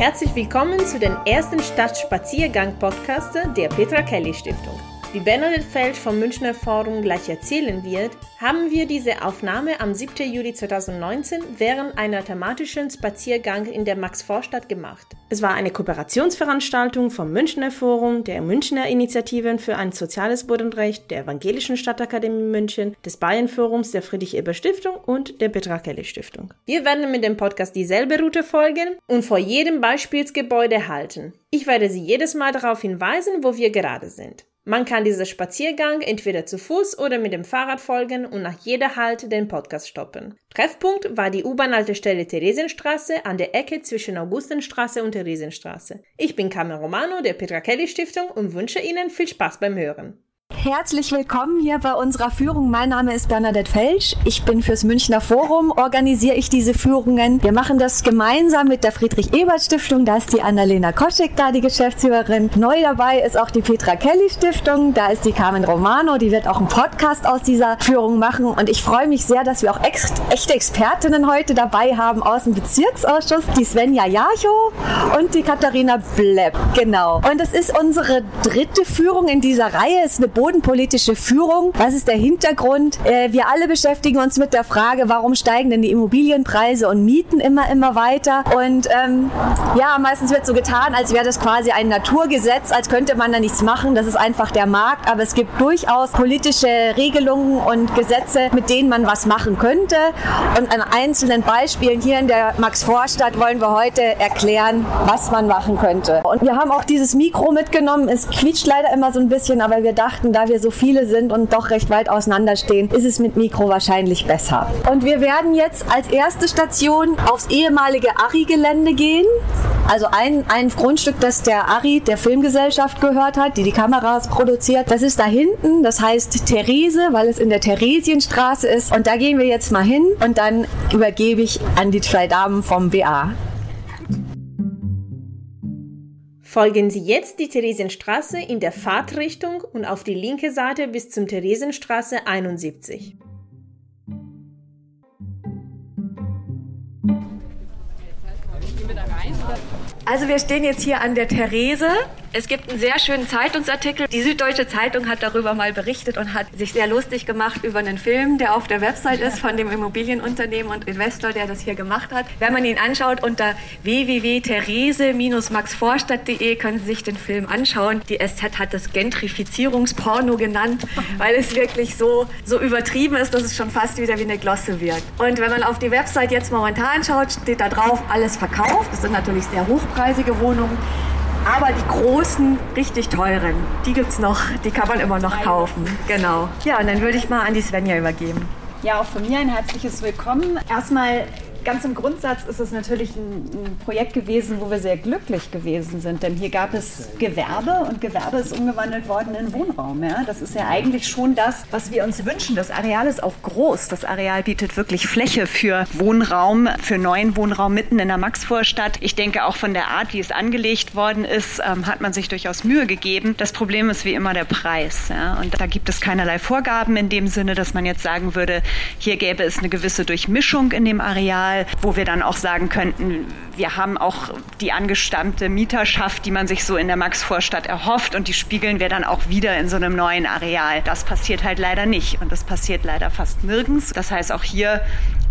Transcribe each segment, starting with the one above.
Herzlich willkommen zu den ersten Stadtspaziergang-Podcast der Petra Kelly Stiftung. Wie Bernadette Felsch vom Münchner Forum gleich erzählen wird, haben wir diese Aufnahme am 7. Juli 2019 während einer thematischen Spaziergang in der Max-Vorstadt gemacht. Es war eine Kooperationsveranstaltung vom Münchner Forum, der Münchner Initiativen für ein soziales Bodenrecht, der Evangelischen Stadtakademie München, des Bayern-Forums, der Friedrich-Eber-Stiftung und der Petra Kelly Stiftung. Wir werden mit dem Podcast dieselbe Route folgen und vor jedem Beispielsgebäude halten. Ich werde Sie jedes Mal darauf hinweisen, wo wir gerade sind. Man kann dieser Spaziergang entweder zu Fuß oder mit dem Fahrrad folgen und nach jeder Halt den Podcast stoppen. Treffpunkt war die U-Bahn-Haltestelle Theresienstraße an der Ecke zwischen Augustenstraße und Theresienstraße. Ich bin Carmen Romano der Petra Kelly Stiftung und wünsche Ihnen viel Spaß beim Hören. Herzlich willkommen hier bei unserer Führung. Mein Name ist Bernadette Felsch. Ich bin fürs Münchner Forum, organisiere ich diese Führungen. Wir machen das gemeinsam mit der Friedrich-Ebert-Stiftung. Da ist die Annalena Koschek da, die Geschäftsführerin. Neu dabei ist auch die Petra Kelly-Stiftung. Da ist die Carmen Romano, die wird auch einen Podcast aus dieser Führung machen. Und ich freue mich sehr, dass wir auch ex echte Expertinnen heute dabei haben aus dem Bezirksausschuss. Die Svenja Jarcho und die Katharina Blepp. Genau. Und es ist unsere dritte Führung in dieser Reihe. Es ist eine bodenpolitische Führung. Was ist der Hintergrund? Äh, wir alle beschäftigen uns mit der Frage, warum steigen denn die Immobilienpreise und Mieten immer, immer weiter? Und ähm, ja, meistens wird so getan, als wäre das quasi ein Naturgesetz, als könnte man da nichts machen. Das ist einfach der Markt. Aber es gibt durchaus politische Regelungen und Gesetze, mit denen man was machen könnte. Und an einzelnen Beispielen hier in der Max-Vorstadt wollen wir heute erklären, was man machen könnte. Und wir haben auch dieses Mikro mitgenommen. Es quietscht leider immer so ein bisschen, aber wir dachten, dachten, da wir so viele sind und doch recht weit auseinanderstehen, ist es mit Mikro wahrscheinlich besser. Und wir werden jetzt als erste Station aufs ehemalige Ari-Gelände gehen. Also ein, ein Grundstück, das der Ari, der Filmgesellschaft gehört hat, die die Kameras produziert. Das ist da hinten, das heißt Therese, weil es in der Theresienstraße ist. Und da gehen wir jetzt mal hin und dann übergebe ich an die zwei Damen vom BA. Folgen Sie jetzt die Theresienstraße in der Fahrtrichtung und auf die linke Seite bis zum Theresienstraße 71. Also wir stehen jetzt hier an der Therese. Es gibt einen sehr schönen Zeitungsartikel. Die Süddeutsche Zeitung hat darüber mal berichtet und hat sich sehr lustig gemacht über einen Film, der auf der Website ist von dem Immobilienunternehmen und Investor, der das hier gemacht hat. Wenn man ihn anschaut unter www.therese-maxvorstadt.de können Sie sich den Film anschauen. Die SZ hat das Gentrifizierungsporno genannt, weil es wirklich so, so übertrieben ist, dass es schon fast wieder wie eine Glosse wird. Und wenn man auf die Website jetzt momentan schaut, steht da drauf, alles verkauft. Das sind natürlich sehr hochpreisige hochpreisige Wohnungen. Aber die großen, richtig teuren, die gibt es noch, die kann man immer noch kaufen. Genau. Ja, und dann würde ich mal an die Svenja übergeben. Ja, auch von mir ein herzliches Willkommen. Erstmal ganz im Grundsatz ist es natürlich ein, Projekt gewesen, wo wir sehr glücklich gewesen sind, denn hier gab es Gewerbe und Gewerbe ist umgewandelt worden in Wohnraum. Ja? Das ist ja eigentlich schon das, was wir uns wünschen. Das Areal ist auch groß. Das Areal bietet wirklich Fläche für Wohnraum, für neuen Wohnraum mitten in der Maxvorstadt. Ich denke auch von der Art, wie es angelegt worden ist, ähm, hat man sich durchaus Mühe gegeben. Das Problem ist wie immer der Preis. Ja? Und da gibt es keinerlei Vorgaben in dem Sinne, dass man jetzt sagen würde, hier gäbe es eine gewisse Durchmischung in dem Areal Mal, wo wir dann auch sagen könnten, wir haben auch die angestammte Mieterschaft, die man sich so in der Maxvorstadt erhofft und die spiegeln wir dann auch wieder in so einem neuen Areal. Das passiert halt leider nicht und das passiert leider fast nirgends. Das heißt, auch hier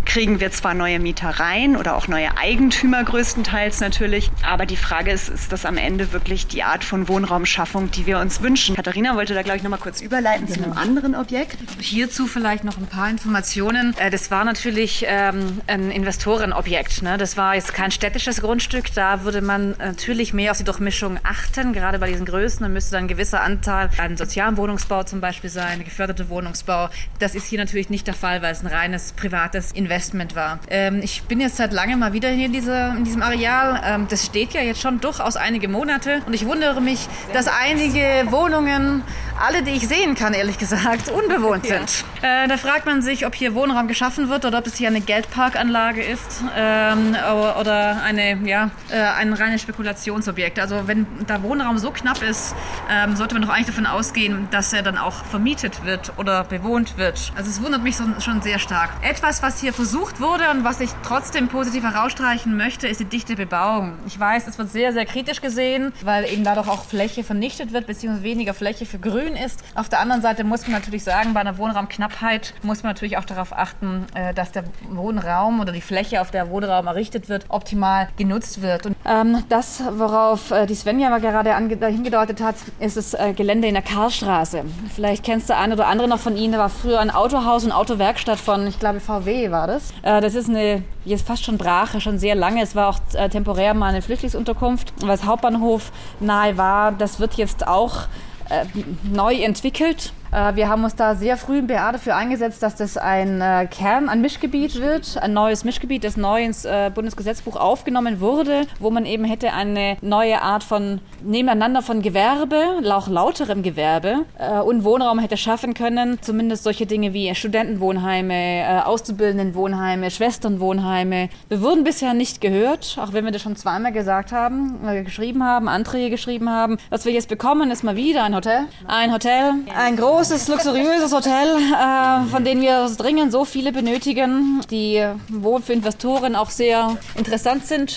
kriegen wir zwar neue Mieter rein oder auch neue Eigentümer größtenteils natürlich, aber die Frage ist, ist das am Ende wirklich die Art von Wohnraumschaffung, die wir uns wünschen? Katharina wollte da, glaube ich, noch mal kurz überleiten genau. zu einem anderen Objekt. Hierzu vielleicht noch ein paar Informationen. Äh, das war natürlich ähm, ein Investorenobjekt. Ne? Das war jetzt kein städtisches Grundstück. Da würde man natürlich mehr auf die Durchmischung achten, gerade bei diesen Größen. Da müsste dann ein gewisser Anteil an sozialen Wohnungsbau zum Beispiel sein, geförderte Wohnungsbau. Das ist hier natürlich nicht der Fall, weil es ein reines privates Investment Investment war. Ähm, ich bin jetzt seit langem mal wieder hier in, diese, in diesem Areal. Ähm, das steht ja jetzt schon durchaus einige Monate und ich wundere mich, dass einige Wohnungen alle, die ich sehen kann, ehrlich gesagt, unbewohnt ja. sind. Äh, da fragt man sich, ob hier Wohnraum geschaffen wird oder ob es hier eine Geldparkanlage ist ähm, oder eine, ja, äh, ein reines Spekulationsobjekt. Also wenn da Wohnraum so knapp ist, ähm, sollte man doch eigentlich davon ausgehen, dass er dann auch vermietet wird oder bewohnt wird. Also es wundert mich so, schon sehr stark. Etwas, was hier versucht wurde und was ich trotzdem positiv herausstreichen möchte, ist die dichte Bebauung. Ich weiß, es wird sehr, sehr kritisch gesehen, weil eben dadurch auch Fläche vernichtet wird, beziehungsweise weniger Fläche für Grün ist. Auf der anderen Seite muss man natürlich sagen, bei einer Wohnraumknappheit muss man natürlich auch darauf achten, äh, dass der Wohnraum oder die Fläche, auf der Wohnraum errichtet wird, optimal genutzt wird. Und ähm, das, worauf äh, die Svenja aber gerade hingedeutet hat, ist das äh, Gelände in der Karlstraße. Vielleicht kennst du ein oder andere noch von Ihnen, da war früher ein Autohaus und Autowerkstatt von, ich glaube, VW war das. Äh, das ist eine, jetzt fast schon Brache, schon sehr lange. Es war auch äh, temporär mal eine Flüchtlingsunterkunft, weil es Hauptbahnhof nahe war. Das wird jetzt auch äh, neu entwickelt wir haben uns da sehr früh im BA dafür eingesetzt, dass das ein äh, Kern, ein Mischgebiet wird, ein neues Mischgebiet, das neu ins äh, Bundesgesetzbuch aufgenommen wurde, wo man eben hätte eine neue Art von Nebeneinander von Gewerbe, auch lauterem Gewerbe und Wohnraum hätte schaffen können. Zumindest solche Dinge wie Studentenwohnheime, Auszubildendenwohnheime, Schwesternwohnheime. Wir wurden bisher nicht gehört, auch wenn wir das schon zweimal gesagt haben, geschrieben haben, Anträge geschrieben haben. Was wir jetzt bekommen, ist mal wieder ein Hotel. Ein Hotel, ein großes großes, luxuriöses Hotel, äh, von dem wir dringend so viele benötigen, die wohl für Investoren auch sehr interessant sind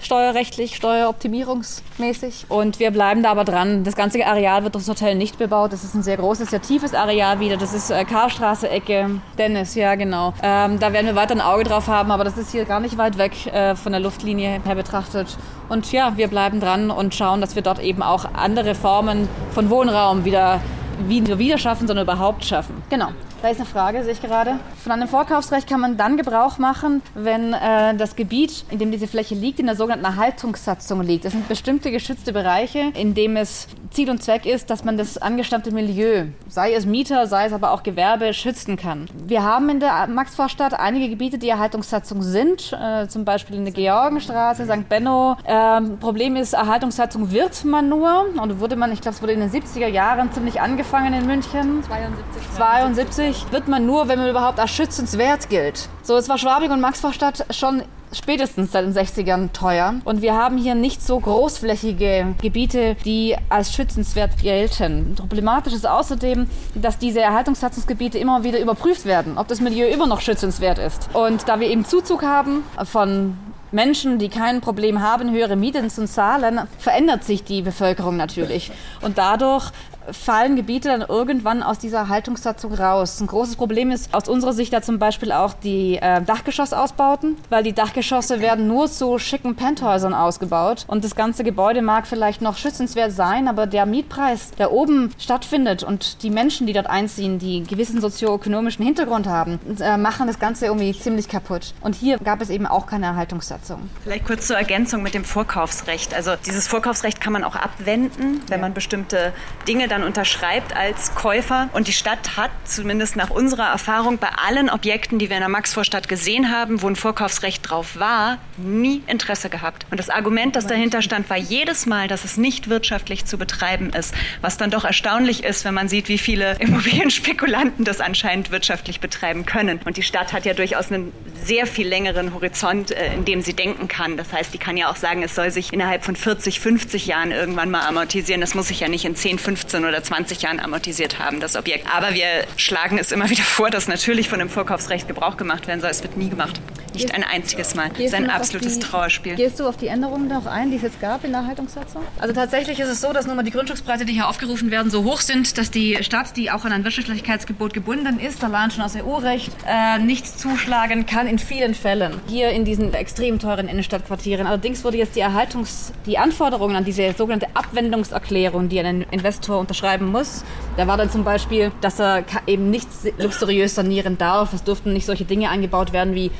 steuerrechtlich, steueroptimierungsmäßig. Und wir bleiben da aber dran. Das ganze Areal wird das Hotel nicht bebaut. Das ist ein sehr großes, sehr tiefes Areal wieder. Das ist äh, Karstraße, Ecke, Dennis, ja genau. Ähm, da werden wir weiter ein Auge drauf haben, aber das ist hier gar nicht weit weg äh, von der Luftlinie her betrachtet. Und ja, wir bleiben dran und schauen, dass wir dort eben auch andere Formen von Wohnraum wieder wieder schaffen, sondern überhaupt schaffen. Genau. Da ist eine Frage, sehe ich gerade. Von einem Vorkaufsrecht kann man dann Gebrauch machen, wenn äh, das Gebiet, in dem diese Fläche liegt, in der sogenannten Erhaltungssatzung liegt. Das sind bestimmte geschützte Bereiche, in dem es Ziel und Zweck ist, dass man das angestammte Milieu, sei es Mieter, sei es aber auch Gewerbe, schützen kann. Wir haben in der Maxvorstadt einige Gebiete, die Erhaltungssatzung sind, äh, zum Beispiel in der Georgenstraße, St. Benno. Ähm, Problem ist, Erhaltungssatzung wird man nur, und wurde man, ich glaube, es wurde in den 70er Jahren ziemlich angefangen in München. 72. 72 Österreich wird man nur, wenn man überhaupt als schützenswert gilt. So, es war Schwabing und Maxvorstadt schon spätestens seit den 60ern teuer. Und wir haben hier nicht so großflächige Gebiete, die als schützenswert gelten. Problematisch ist außerdem, dass diese Erhaltungssatzungsgebiete immer wieder überprüft werden, ob das Milieu immer noch schützenswert ist. Und da wir eben Zuzug haben von Menschen, die kein Problem haben, höhere Mieten zu zahlen, verändert sich die Bevölkerung natürlich. Und dadurch fallen Gebiete dann irgendwann aus dieser Haltungssatzung raus. Ein großes Problem ist aus unserer Sicht da zum Beispiel auch die äh, Dachgeschossausbauten, weil die Dachgeschosse werden nur zu schicken Penthäusern ausgebaut und das ganze Gebäude mag vielleicht noch schützenswert sein, aber der Mietpreis, der oben stattfindet und die Menschen, die dort einziehen, die einen gewissen sozioökonomischen Hintergrund haben, äh, machen das Ganze irgendwie ziemlich kaputt. Und hier gab es eben auch keine Erhaltungssatzung. Vielleicht kurz zur Ergänzung mit dem Vorkaufsrecht. Also dieses Vorkaufsrecht kann man auch abwenden, wenn man bestimmte Dinge dann unterschreibt als Käufer. Und die Stadt hat, zumindest nach unserer Erfahrung, bei allen Objekten, die wir in der Maxvorstadt gesehen haben, wo ein Vorkaufsrecht drauf war, nie Interesse gehabt. Und das Argument, das dahinter stand, war jedes Mal, dass es nicht wirtschaftlich zu betreiben ist. Was dann doch erstaunlich ist, wenn man sieht, wie viele Immobilienspekulanten das anscheinend wirtschaftlich betreiben können. Und die Stadt hat ja durchaus einen sehr viel längeren Horizont, äh, in dem sie denken kann. Das heißt, die kann ja auch sagen, es soll sich innerhalb von 40, 50 Jahren irgendwann mal amortisieren. Das muss sich ja nicht in 10, 15 15 oder 20 Jahren amortisiert haben, das Objekt. Aber wir schlagen es immer wieder vor, dass natürlich von dem Vorkaufsrecht Gebrauch gemacht werden soll. Es wird nie gemacht. Nicht ein einziges Mal. Das ist ein absolutes die, Trauerspiel. Gehst du auf die Änderungen noch ein, die es jetzt gab in der Erhaltungssatzung? Also tatsächlich ist es so, dass nun mal die Grundstückspreise, die hier aufgerufen werden, so hoch sind, dass die Stadt, die auch an ein Wirtschaftlichkeitsgebot gebunden ist, allein schon aus EU-Recht, äh, nicht zuschlagen kann in vielen Fällen. Hier in diesen extrem teuren Innenstadtquartieren. Allerdings wurde jetzt die Erhaltungs-, die Anforderungen an diese sogenannte Abwendungserklärung, die ein Investor unterschreiben muss, da war dann zum Beispiel, dass er eben nicht luxuriös sanieren darf. Es durften nicht solche Dinge eingebaut werden wie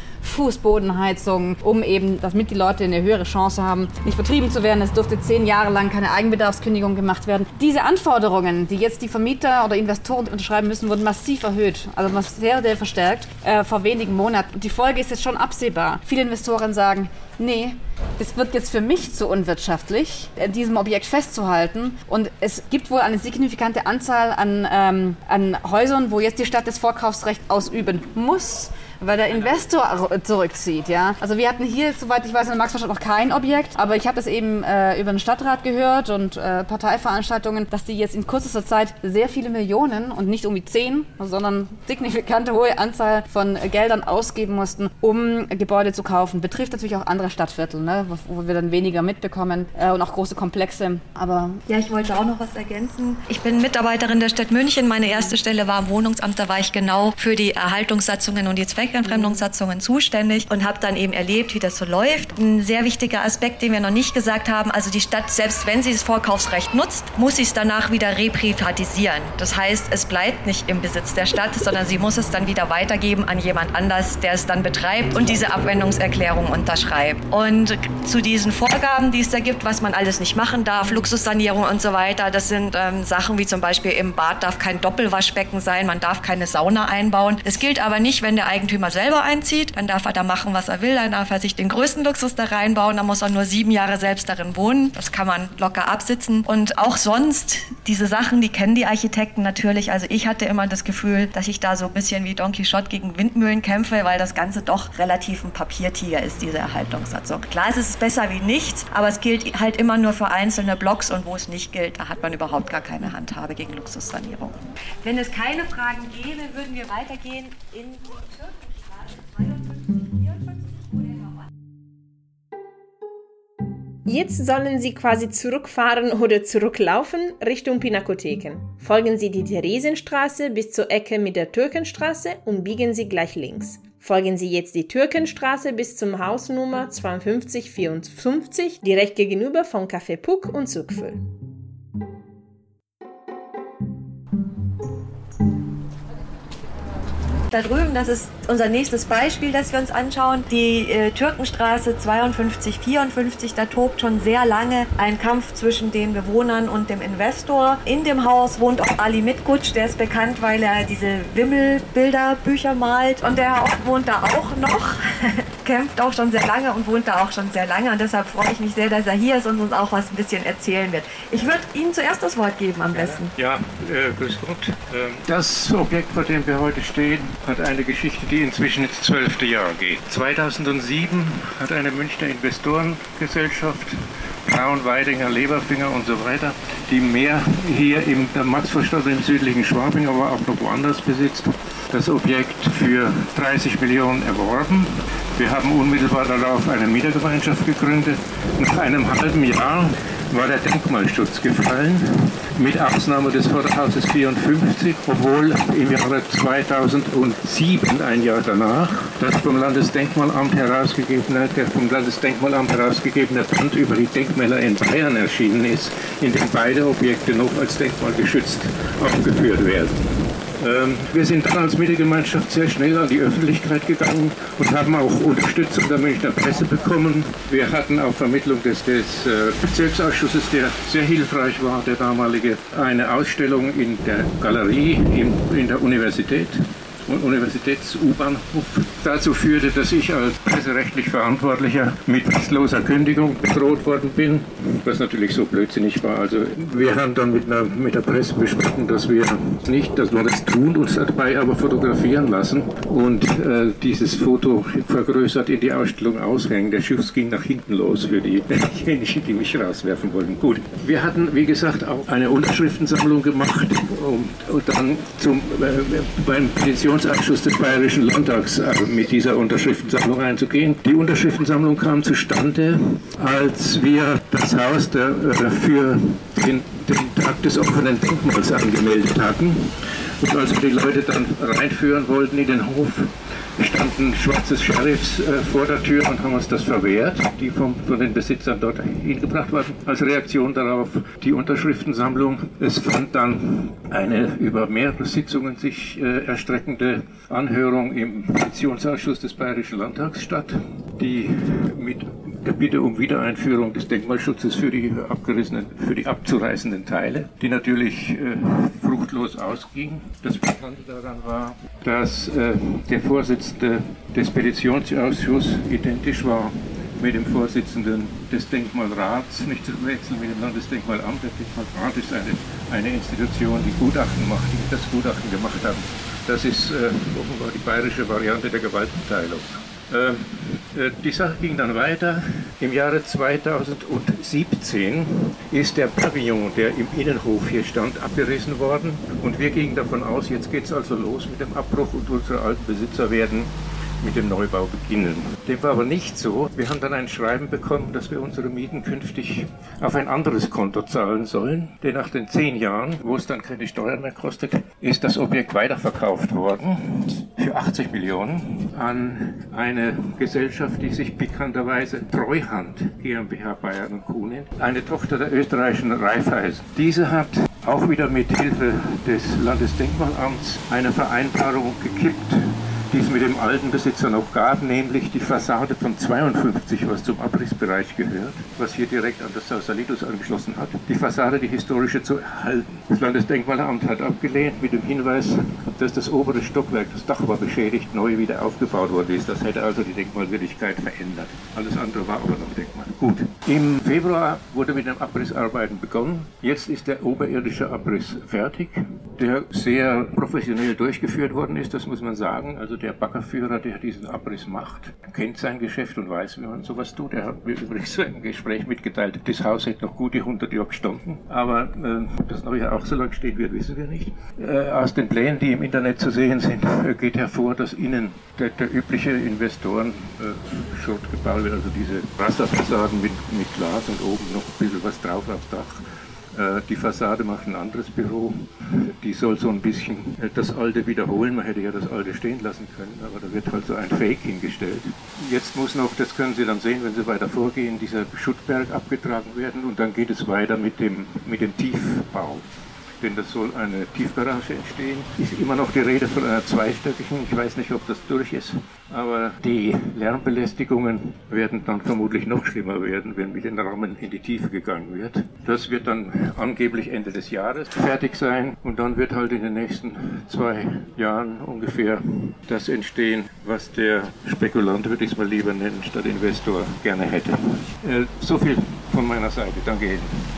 Fußbodenheizung, um eben, damit die Leute eine höhere Chance haben, nicht vertrieben zu werden. Es durfte zehn Jahre lang keine Eigenbedarfskündigung gemacht werden. Diese Anforderungen, die jetzt die Vermieter oder Investoren unterschreiben müssen, wurden massiv erhöht, also sehr, sehr verstärkt äh, vor wenigen Monaten. Und die Folge ist jetzt schon absehbar. Viele Investoren sagen, nee, Es wird jetzt für mich zu unwirtschaftlich, an diesem Objekt festzuhalten. Und es gibt wohl eine signifikante Anzahl an, ähm, an Häusern, wo jetzt die Stadt das Vorkaufsrecht ausüben muss weil der Investor zurückzieht. Ja? Also wir hatten hier, soweit ich weiß, in der Maxvorstadt noch kein Objekt, aber ich habe das eben äh, über den Stadtrat gehört und äh, Parteiveranstaltungen, dass die jetzt in kürzester Zeit sehr viele Millionen und nicht irgendwie zehn, sondern signifikante hohe Anzahl von Geldern ausgeben mussten, um Gebäude zu kaufen. Betrifft natürlich auch andere Stadtviertel, ne? wo, wo wir dann weniger mitbekommen äh, und auch große Komplexe. Aber ja, ich wollte auch noch was ergänzen. Ich bin Mitarbeiterin der Stadt München. Meine erste Stelle war im Wohnungsamt. Da war ich genau für die Erhaltungssatzungen und die Zwecke Zweckentfremdungssatzungen zuständig und habe dann eben erlebt, wie das so läuft. Ein sehr wichtiger Aspekt, den wir noch nicht gesagt haben, also die Stadt, selbst wenn sie das Vorkaufsrecht nutzt, muss sie es danach wieder reprivatisieren. Das heißt, es bleibt nicht im Besitz der Stadt, sondern sie muss es dann wieder weitergeben an jemand anders, der es dann betreibt und diese Abwendungserklärung unterschreibt. Und zu diesen Vorgaben, die es da gibt, was man alles nicht machen darf, Luxussanierung und so weiter, das sind ähm, Sachen wie zum Beispiel im Bad darf kein Doppelwaschbecken sein, man darf keine Sauna einbauen. Es gilt aber nicht, wenn der Eigentümer Eigentümer selber einzieht, dann darf er da machen, was er will, dann darf er sich den größten Luxus da reinbauen, dann muss er nur sieben Jahre selbst darin wohnen. Das kann man locker absitzen. Und auch sonst, diese Sachen, die kennen die Architekten natürlich. Also ich hatte immer das Gefühl, dass ich da so ein bisschen wie Don Quixote gegen Windmühlen kämpfe, weil das Ganze doch relativ ein Papiertiger ist, diese Erhaltungssatzung. Klar, es ist besser wie nichts, aber es gilt halt immer nur für einzelne Blocks und wo es nicht gilt, da hat man überhaupt gar keine Handhabe gegen Luxussanierung. Wenn es keine Fragen gäbe, würden wir weitergehen in die. Jetzt sollen Sie quasi zurückfahren oder zurücklaufen Richtung Pinakotheken. Folgen Sie die Theresienstraße bis zur Ecke mit der Türkenstraße und biegen Sie gleich links. Folgen Sie jetzt die Türkenstraße bis zum Hausnummer 5254 direkt gegenüber von Café Puck und Zugfüll. Da drüben, das ist unser nächstes Beispiel, das wir uns anschauen. Die äh, Türkenstraße 52, 54, da tobt schon sehr lange ein Kampf zwischen den Bewohnern und dem Investor. In dem Haus wohnt auch Ali Mitkutsch, der ist bekannt, weil er diese Wimmelbilderbücher malt und der wohnt da auch noch. kämpft auch schon sehr lange und wohnt da auch schon sehr lange und deshalb freue ich mich sehr, dass er hier ist und uns auch was ein bisschen erzählen wird. Ich würde Ihnen zuerst das Wort geben am besten. Ja, äh, grüß Gott. Ähm, das Objekt, vor dem wir heute stehen, hat eine Geschichte, die inzwischen ins zwölfte Jahr geht. 2007 hat eine Münchner Investorengesellschaft, Braun, Weidinger, Leberfinger und so weiter, die mehr hier im Maxvorstadt im südlichen Schwabing, aber auch noch woanders besitzt, das Objekt für 30 Millionen erworben. Wir haben unmittelbar darauf eine Mietergemeinschaft gegründet. Nach einem halben Jahr war der Denkmalschutz gefallen, mit Ausnahme des Vorderhauses 54, obwohl im Jahre 2007, ein Jahr danach, das vom Landesdenkmalamt herausgegebene, der vom Landesdenkmalamt herausgegebene Band über die Denkmäler in Bayern erschienen ist, in dem beide Objekte noch als denkmalgeschützt aufgeführt werden. Ähm, wir sind dann als Mittelgemeinschaft sehr schnell an die Öffentlichkeit gegangen und haben auch Unterstützung der Münchner Presse bekommen. Wir hatten auf Vermittlung des, des äh, Bezirksausschusses, der sehr hilfreich war, der damalige, eine Ausstellung in der Galerie in, in der Universität Universitäts-U-Bahnhof dazu führte, dass ich als presserechtlich Verantwortlicher mit fristloser Kündigung bedroht worden bin, was natürlich so blödsinnig war. Also wir haben dann mit, einer, mit der Presse besprochen, dass wir nicht, dass wir das tun, uns dabei aber fotografieren lassen und äh, dieses Foto vergrößert in die Ausstellung aushängen. Der Schuss ging nach hinten los für diejenigen, die mich rauswerfen wollten. Gut, wir hatten, wie gesagt, auch eine Unterschriftensammlung gemacht und, und dann zum, äh, beim Petition Petitionsausschuss des Bayerischen Landtags äh, mit dieser Unterschriftensammlung einzugehen. Die Unterschriftensammlung kam zustande, als wir das Haus äh, für den, den Tag des offenen Denkmals angemeldet hatten. Und als wir die Leute dann reinführen wollten in den Hof, standen schwarze Sheriffs äh, vor der Tür und haben uns das verwehrt, die vom, von den Besitzern dort hingebracht wurden. Als Reaktion darauf die Unterschriftensammlung. Es fand dann eine über mehrere Sitzungen sich äh, erstreckende Anhörung im Petitionsausschuss des Bayerischen Landtags statt, die mit der Bitte um Wiedereinführung des Denkmalschutzes für die abgerissenen, für die abzureißenden Teile, die natürlich äh, fruchtlos ausging. Das Bekannte daran war, dass äh, der Vorsitzende des Petitionsausschusses identisch war mit dem Vorsitzenden des Denkmalrats, nicht zu verwechseln mit dem Landesdenkmalamt. Der Denkmalrat ist eine, eine Institution, die Gutachten macht, die das Gutachten gemacht haben. Das ist äh, offenbar die bayerische Variante der Gewaltenteilung. Äh, äh, die Sache ging dann weiter. Im Jahre 2017 ist der Pavillon, der im Innenhof hier stand, abgerissen worden. Und wir gingen davon aus, jetzt geht es also los mit dem Abbruch und unsere alten Besitzer werden mit dem Neubau beginnen. Dem war aber nicht so. Wir haben dann ein Schreiben bekommen, dass wir unsere Mieten künftig auf ein anderes Konto zahlen sollen. Denn nach den zehn Jahren, wo es dann keine Steuern mehr kostet, ist das Objekt weiterverkauft worden für 80 Millionen an eine Gesellschaft, die sich bekannterweise Treuhand GmbH Bayern und Kuh nennt, eine Tochter der österreichischen Raiffeisen. Diese hat auch wieder mit Hilfe des Landesdenkmalamts eine Vereinbarung gekippt die es mit dem alten Besitzer noch gab, nämlich die Fassade von 52, was zum Abrissbereich gehört, was hier direkt an das Sausalidus angeschlossen hat, die Fassade, die historische zu erhalten. Das Landesdenkmalamt hat abgelehnt mit dem Hinweis, dass das obere Stockwerk, das Dach war beschädigt, neu wieder aufgebaut worden ist. Das hätte also die Denkmalwürdigkeit verändert. Alles andere war aber noch Denkmal. Gut. Im Februar wurde mit den Abrissarbeiten begonnen. Jetzt ist der oberirdische Abriss fertig, der sehr professionell durchgeführt worden ist, das muss man sagen. Also der Baggerführer, der diesen Abriss macht, kennt sein Geschäft und weiß, wie man sowas tut. Er hat mir übrigens ein Gespräch mitgeteilt, das Haus hätte noch gute 100 Jahre gestanden, aber äh, ob das noch auch so lange stehen wird, wissen wir nicht. Äh, aus den Plänen, die im Internet zu sehen sind, geht hervor, dass innen der, der übliche Investoren-Schott äh, gebaut wird, also diese Wasserfassaden mit, mit Glas und oben noch ein bisschen was drauf aufs Dach. Äh, die Fassade macht ein anderes Büro. Die soll so ein bisschen äh, das Alte wiederholen. Man hätte ja das Alte stehen lassen können, aber da wird halt so ein Fake hingestellt. Jetzt muss noch, das können Sie dann sehen, wenn Sie weiter vorgehen, dieser Schuttberg abgetragen werden und dann geht es weiter mit dem, mit dem Tiefbau denn das soll eine Tiefgarage entstehen. Ist immer noch die Rede von einer zweistöckigen. Ich weiß nicht, ob das durch ist. Aber die Lärmbelästigungen werden dann vermutlich noch schlimmer werden, wenn mit den Rahmen in die Tiefe gegangen wird. Das wird dann angeblich Ende des Jahres fertig sein und dann wird halt in den nächsten zwei Jahren ungefähr das entstehen, was der Spekulant, würde ich es mal lieber nennen, statt Investor gerne hätte. Äh, so viel von meiner Seite. Danke Ihnen.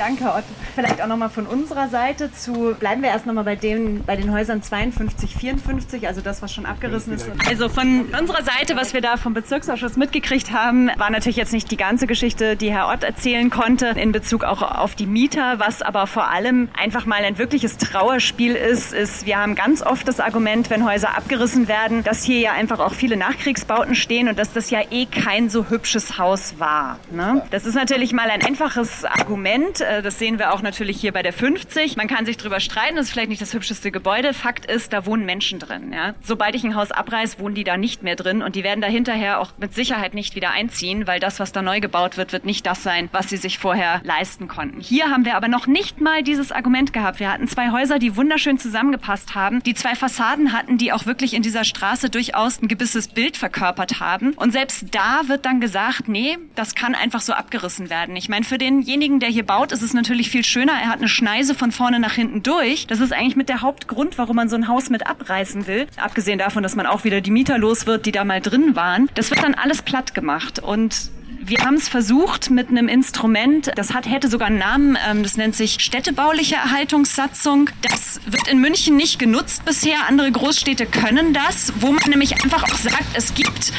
Danke, Otto. Vielleicht auch nochmal von unserer Seite zu, bleiben wir erst nochmal bei, bei den Häusern 52, 54, also das, was schon abgerissen ist. Also von unserer Seite, was wir da vom Bezirksausschuss mitgekriegt haben, war natürlich jetzt nicht die ganze Geschichte, die Herr Ott erzählen konnte, in Bezug auch auf die Mieter. Was aber vor allem einfach mal ein wirkliches Trauerspiel ist, ist, wir haben ganz oft das Argument, wenn Häuser abgerissen werden, dass hier ja einfach auch viele Nachkriegsbauten stehen und dass das ja eh kein so hübsches Haus war. Ne? Das ist natürlich mal ein einfaches Argument, das sehen wir auch natürlich hier bei der 50. Man kann sich drüber streiten, das ist vielleicht nicht das hübscheste Gebäude. Fakt ist, da wohnen Menschen drin. Ja? Sobald ich ein Haus abreiß, wohnen die da nicht mehr drin und die werden da hinterher auch mit Sicherheit nicht wieder einziehen, weil das, was da neu gebaut wird, wird nicht das sein, was sie sich vorher leisten konnten. Hier haben wir aber noch nicht mal dieses Argument gehabt. Wir hatten zwei Häuser, die wunderschön zusammengepasst haben, die zwei Fassaden hatten, die auch wirklich in dieser Straße durchaus ein gewisses Bild verkörpert haben. Und selbst da wird dann gesagt, nee, das kann einfach so abgerissen werden. Ich meine, für denjenigen, der hier baut, ist ist es natürlich viel schöner. Er hat eine Schneise von vorne nach hinten durch. Das ist eigentlich mit der Hauptgrund, warum man so ein Haus mit abreißen will. Abgesehen davon, dass man auch wieder die Mieter los wird, die da mal drin waren. Das wird dann alles platt gemacht und wir haben es versucht mit einem Instrument, das hat, hätte sogar einen Namen, ähm, das nennt sich städtebauliche Erhaltungssatzung. Das wird in München nicht genutzt bisher. Andere Großstädte können das, wo man nämlich einfach auch sagt, es gibt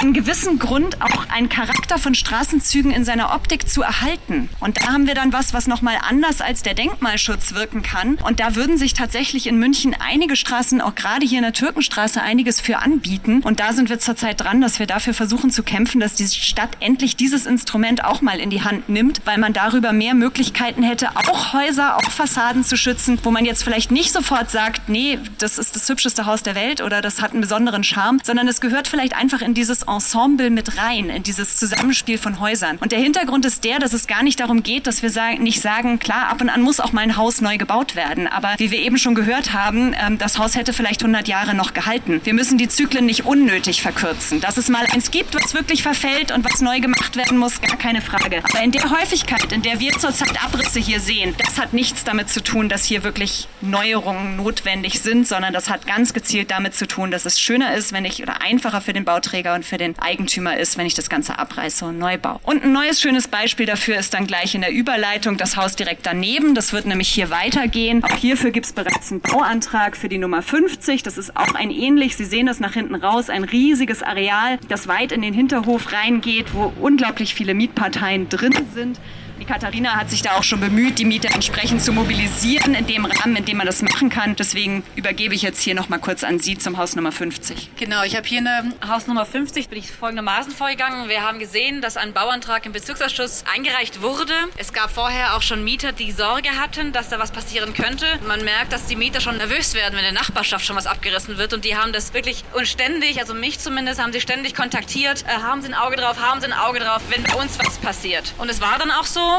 einen gewissen Grund auch einen Charakter von Straßenzügen in seiner Optik zu erhalten. Und da haben wir dann was, was nochmal anders als der Denkmalschutz wirken kann. Und da würden sich tatsächlich in München einige Straßen, auch gerade hier in der Türkenstraße, einiges für anbieten. Und da sind wir zurzeit dran, dass wir dafür versuchen zu kämpfen, dass die Stadt endlich dieses Instrument auch mal in die Hand nimmt, weil man darüber mehr Möglichkeiten hätte, auch Häuser, auch Fassaden zu schützen, wo man jetzt vielleicht nicht sofort sagt, nee, das ist das hübscheste Haus der Welt oder das hat einen besonderen Charme, sondern es gehört vielleicht einfach in dieses Ensemble mit rein, in dieses Zusammenspiel von Häusern. Und der Hintergrund ist der, dass es gar nicht darum geht, dass wir sagen, nicht sagen, klar, ab und an muss auch mal ein Haus neu gebaut werden. Aber wie wir eben schon gehört haben, ähm, das Haus hätte vielleicht 100 Jahre noch gehalten. Wir müssen die Zyklen nicht unnötig verkürzen. Dass es mal eins gibt, was wirklich verfällt und was neu gemacht werden muss, gar keine Frage. Aber in der Häufigkeit, in der wir zurzeit Abrisse hier sehen, das hat nichts damit zu tun, dass hier wirklich Neuerungen notwendig sind, sondern das hat ganz gezielt damit zu tun, dass es schöner ist, wenn ich oder einfacher für den Bauträger und für für den Eigentümer ist, wenn ich das Ganze abreiße und neu baue. Und ein neues schönes Beispiel dafür ist dann gleich in der Überleitung das Haus direkt daneben. Das wird nämlich hier weitergehen. Auch hierfür gibt es bereits einen Bauantrag für die Nummer 50. Das ist auch ein ähnlich, Sie sehen das nach hinten raus, ein riesiges Areal, das weit in den Hinterhof reingeht, wo unglaublich viele Mietparteien drin sind. Die Katharina hat sich da auch schon bemüht, die Mieter entsprechend zu mobilisieren in dem Rahmen, in dem man das machen kann. Deswegen übergebe ich jetzt hier noch mal kurz an Sie zum Haus Nummer 50. Genau, ich habe hier eine Haus Nummer 50, bin ich folgendermaßen vorgegangen. Wir haben gesehen, dass ein Bauantrag im Bezirksausschuss eingereicht wurde. Es gab vorher auch schon Mieter, die Sorge hatten, dass da was passieren könnte. Man merkt, dass die Mieter schon nervös werden, wenn in der Nachbarschaft schon was abgerissen wird. Und die haben das wirklich und ständig, also mich zumindest, haben sie ständig kontaktiert. Äh, haben sie ein Auge drauf, haben sie ein Auge drauf, wenn bei uns was passiert. Und es war dann auch so,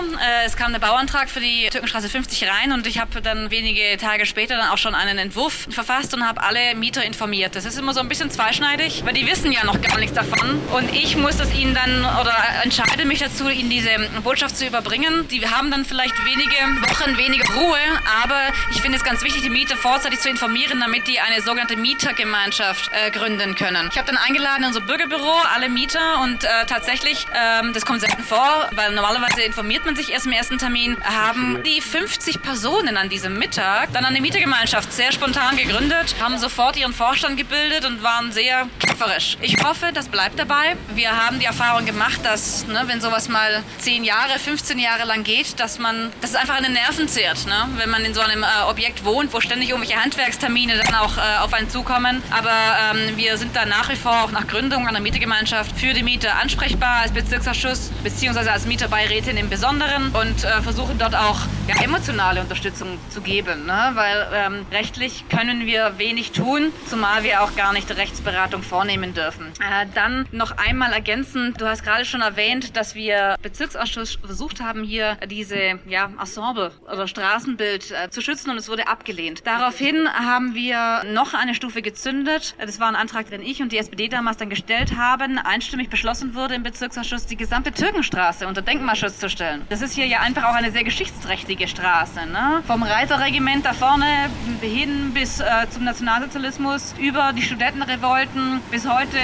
es kam der Bauantrag für die Türkenstraße 50 rein und ich habe dann wenige Tage später dann auch schon einen Entwurf verfasst und habe alle Mieter informiert. Das ist immer so ein bisschen zweischneidig, weil die wissen ja noch gar nichts davon und ich muss das ihnen dann oder entscheide mich dazu, ihnen diese Botschaft zu überbringen. Die haben dann vielleicht wenige Wochen weniger Ruhe, aber ich finde es ganz wichtig, die Mieter vorzeitig zu informieren, damit die eine sogenannte Mietergemeinschaft äh, gründen können. Ich habe dann eingeladen in unser Bürgerbüro alle Mieter und äh, tatsächlich, ähm, das kommt selten vor, weil normalerweise informiert man sich erst im ersten Termin, haben die 50 Personen an diesem Mittag dann eine Mietergemeinschaft sehr spontan gegründet, haben sofort ihren Vorstand gebildet und waren sehr kämpferisch. Ich hoffe, das bleibt dabei. Wir haben die Erfahrung gemacht, dass, ne, wenn sowas mal 10 Jahre, 15 Jahre lang geht, dass man, dass es einfach an den Nerven zehrt, ne? wenn man in so einem äh, Objekt wohnt, wo ständig irgendwelche Handwerkstermine dann auch äh, auf einen zukommen. Aber ähm, wir sind da nach wie vor auch nach Gründung einer Mietergemeinschaft für die Mieter ansprechbar als Bezirksausschuss beziehungsweise als Mieterbeirätin im Besonderen und äh, versuchen dort auch ja, emotionale Unterstützung zu geben, ne? weil ähm, rechtlich können wir wenig tun, zumal wir auch gar nicht Rechtsberatung vornehmen dürfen. Äh, dann noch einmal ergänzend, du hast gerade schon erwähnt, dass wir Bezirksausschuss versucht haben, hier diese ja, Ensemble oder Straßenbild äh, zu schützen und es wurde abgelehnt. Daraufhin haben wir noch eine Stufe gezündet. Das war ein Antrag, den ich und die SPD damals dann gestellt haben. Einstimmig beschlossen wurde im Bezirksausschuss, die gesamte Türkenstraße unter Denkmalschutz zu stellen. Das ist hier ja einfach auch eine sehr geschichtsträchtige Straße. Ne? Vom Reiterregiment da vorne hin bis äh, zum Nationalsozialismus, über die Studentenrevolten bis heute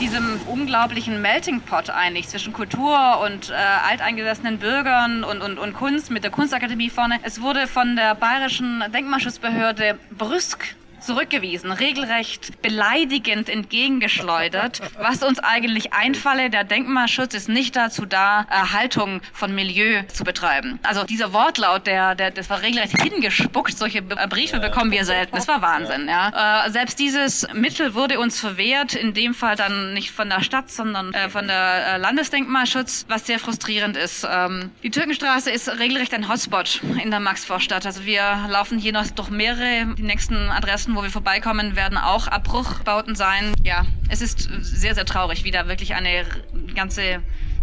diesem unglaublichen Melting Pot eigentlich zwischen Kultur und äh, alteingesessenen Bürgern und, und, und Kunst mit der Kunstakademie vorne. Es wurde von der bayerischen Denkmalschutzbehörde brüsk zurückgewiesen, regelrecht beleidigend entgegengeschleudert. Was uns eigentlich einfalle, der Denkmalschutz ist nicht dazu da, Erhaltung von Milieu zu betreiben. Also dieser Wortlaut, der, der das war regelrecht hingespuckt. Solche Briefe bekommen wir selten. Das war Wahnsinn. Ja. Äh, selbst dieses Mittel wurde uns verwehrt, in dem Fall dann nicht von der Stadt, sondern äh, von der äh, Landesdenkmalschutz, was sehr frustrierend ist. Ähm, die Türkenstraße ist regelrecht ein Hotspot in der Maxvorstadt. Also wir laufen hier noch durch mehrere, die nächsten Adressen Straßen, wo wir vorbeikommen, werden auch Abbruchbauten sein. Ja, es ist sehr, sehr traurig, wie da wirklich eine ganze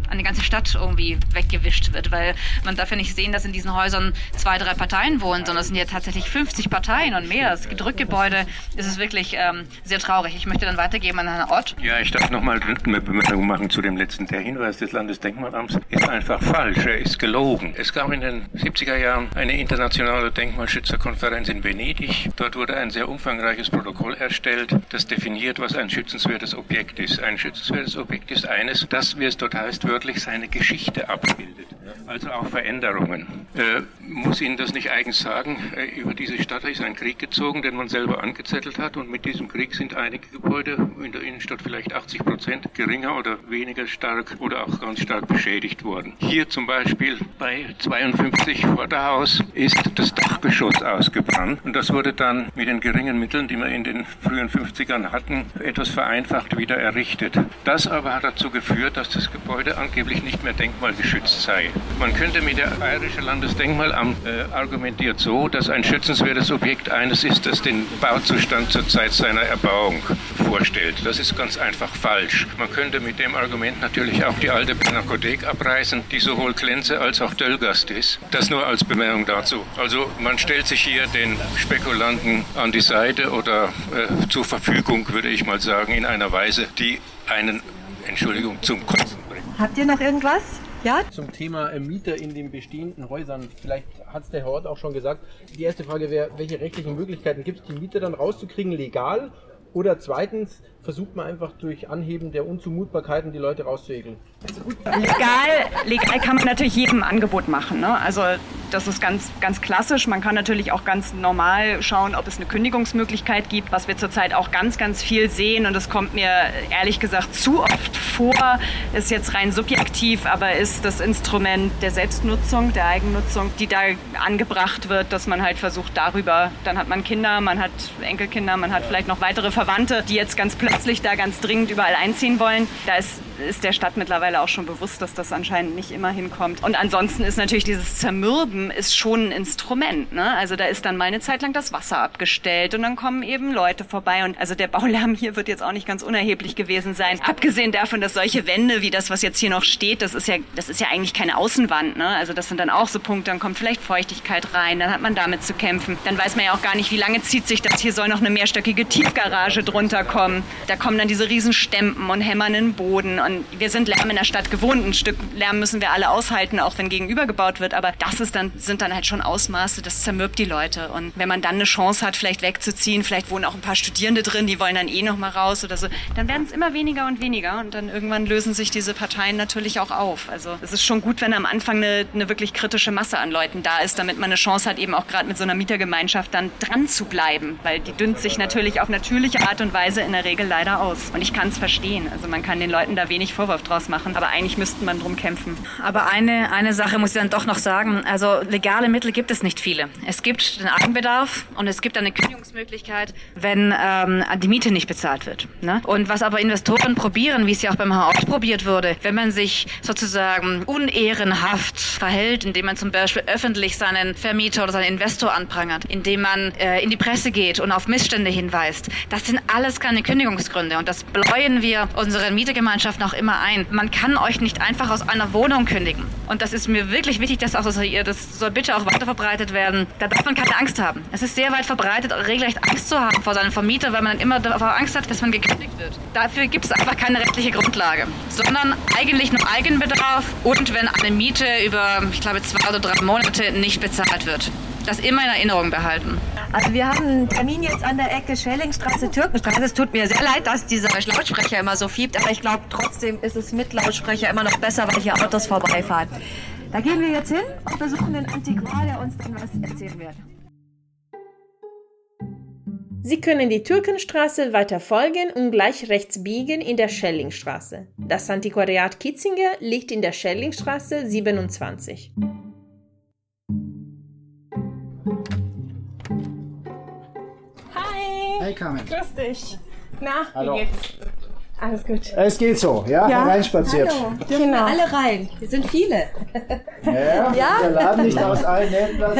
eine ganze Stadt irgendwie weggewischt wird, weil man darf ja nicht sehen, dass in diesen Häusern zwei, drei Parteien wohnen, sondern es sind ja tatsächlich 50 Parteien und mehr. Das Drückgebäude ist es wirklich ähm, sehr traurig. Ich möchte dann weitergeben an Herrn Ott. Ja, ich darf nochmal eine Bemerkung machen zu dem letzten. Der Hinweis des Landesdenkmalamts ist einfach falsch. Er ist gelogen. Es gab in den 70er Jahren eine internationale Denkmalschützerkonferenz in Venedig. Dort wurde ein sehr umfangreiches Protokoll erstellt, das definiert, was ein schützenswertes Objekt ist. Ein schützenswertes Objekt ist eines, das, wie es dort heißt, wörtlich seine Geschichte abbildet, also auch Veränderungen. Äh, muss Ihnen das nicht eigens sagen? Äh, über diese Stadt ist ein Krieg gezogen, den man selber angezettelt hat und mit diesem Krieg sind einige Gebäude in der Innenstadt vielleicht 80 Prozent geringer oder weniger stark oder auch ganz stark beschädigt worden. Hier zum Beispiel bei 52 Vorderhaus ist das Dachgeschoss ausgebrannt und das wurde dann mit den geringen Mitteln, die wir in den frühen 50ern hatten, etwas vereinfacht wieder errichtet. Das aber hat dazu geführt, dass das Gebäude angeblich nicht mehr denkmalgeschützt sei. Man könnte mit der Bayerische Landesdenkmalamt äh, argumentiert so, dass ein schützenswertes Objekt eines ist, das den Bauzustand zur Zeit seiner Erbauung vorstellt. Das ist ganz einfach falsch. Man könnte mit dem Argument natürlich auch die alte Pinakothek abreißen, die sowohl Klenze als auch Döllgast ist. Das nur als Bemerkung dazu. Also man stellt sich hier den Spekulanten an die Seite oder äh, zur Verfügung, würde ich mal sagen, in einer Weise, die einen, Entschuldigung, zum Kotzen Habt ihr noch irgendwas? Ja? Zum Thema äh, Mieter in den bestehenden Häusern. Vielleicht hat es der Herr Ort auch schon gesagt. Die erste Frage wäre, welche rechtlichen Möglichkeiten gibt es, die Mieter dann rauszukriegen, legal? Oder zweitens versucht man einfach durch Anheben der Unzumutbarkeiten die Leute rauszuekeln. Legal, legal kann man natürlich jedem Angebot machen. Ne? Also das ist ganz, ganz klassisch. Man kann natürlich auch ganz normal schauen, ob es eine Kündigungsmöglichkeit gibt, was wir zurzeit auch ganz, ganz viel sehen. Und es kommt mir ehrlich gesagt zu oft vor, ist jetzt rein subjektiv, aber ist das Instrument der Selbstnutzung, der Eigennutzung, die da angebracht wird, dass man halt versucht darüber, dann hat man Kinder, man hat Enkelkinder, man hat vielleicht noch weitere Verwandte, die jetzt ganz plötzlich da ganz dringend überall einziehen wollen. Da ist, ist der Stadt mittlerweile auch schon bewusst, dass das anscheinend nicht immer hinkommt. Und ansonsten ist natürlich dieses Zermürben ist schon ein Instrument. Ne? Also da ist dann mal eine Zeit lang das Wasser abgestellt und dann kommen eben Leute vorbei. Und also der Baulärm hier wird jetzt auch nicht ganz unerheblich gewesen sein. Abgesehen davon, dass solche Wände wie das, was jetzt hier noch steht, das ist ja, das ist ja eigentlich keine Außenwand. Ne? Also das sind dann auch so Punkte, dann kommt vielleicht Feuchtigkeit rein, dann hat man damit zu kämpfen. Dann weiß man ja auch gar nicht, wie lange zieht sich das. Hier soll noch eine mehrstöckige Tiefgarage drunter kommen. Da kommen dann diese riesen Stempen und hämmern den Boden. Und wir sind Lärm in der Stadt gewohnt. Ein Stück Lärm müssen wir alle aushalten, auch wenn gegenüber gebaut wird. Aber das ist dann, sind dann halt schon Ausmaße, das zermürbt die Leute. Und wenn man dann eine Chance hat, vielleicht wegzuziehen, vielleicht wohnen auch ein paar Studierende drin, die wollen dann eh noch mal raus oder so, dann werden es immer weniger und weniger. Und dann irgendwann lösen sich diese Parteien natürlich auch auf. Also es ist schon gut, wenn am Anfang eine, eine wirklich kritische Masse an Leuten da ist, damit man eine Chance hat, eben auch gerade mit so einer Mietergemeinschaft dann dran zu bleiben. Weil die dünnt sich natürlich auf natürliche Art und Weise in der Regel leider aus. Und ich kann es verstehen. Also man kann den Leuten da wenig Vorwurf draus machen. Aber eigentlich müsste man drum kämpfen. Aber eine, eine Sache muss ich dann doch noch sagen. Also legale Mittel gibt es nicht viele. Es gibt den Eigenbedarf und es gibt eine Kündigungsmöglichkeit, wenn ähm, die Miete nicht bezahlt wird. Ne? Und was aber Investoren probieren, wie es ja auch beim HAO probiert wurde, wenn man sich sozusagen unehrenhaft verhält, indem man zum Beispiel öffentlich seinen Vermieter oder seinen Investor anprangert, indem man äh, in die Presse geht und auf Missstände hinweist, das sind alles keine Kündigungsgründe und das bläuen wir unseren Mietergemeinschaften auch immer ein. Man kann euch nicht einfach aus einer Wohnung kündigen. Und das ist mir wirklich wichtig, dass auch das, das soll bitte auch weiter verbreitet werden. Da darf man keine Angst haben. Es ist sehr weit verbreitet, regelrecht Angst zu haben vor seinem Vermieter, weil man immer davor Angst hat, dass man gekündigt wird. Dafür gibt es einfach keine rechtliche Grundlage, sondern eigentlich nur Eigenbedarf und wenn eine Miete über, ich glaube, zwei oder drei Monate nicht bezahlt wird. Das immer in Erinnerung behalten. Also wir haben einen Termin jetzt an der Ecke Schellingstraße, Türkenstraße. Es tut mir sehr leid, dass dieser Lautsprecher immer so fiebt, aber ich glaube trotzdem ist es mit Lautsprecher immer noch besser, weil hier Autos vorbeifahren. Da gehen wir jetzt hin und besuchen den Antiquar, der uns dann was erzählen wird. Sie können die Türkenstraße weiter folgen und gleich rechts biegen in der Schellingstraße. Das Antiquariat Kitzinger liegt in der Schellingstraße 27. Hey Carmen. grüß dich. Na, Hallo. wie geht's? Alles gut. Es geht so, ja? Ja. Reinspaziert. Dürfen wir alle rein? Wir sind viele. Ja, Ja? Der Laden nicht aus allen Nähten Platz.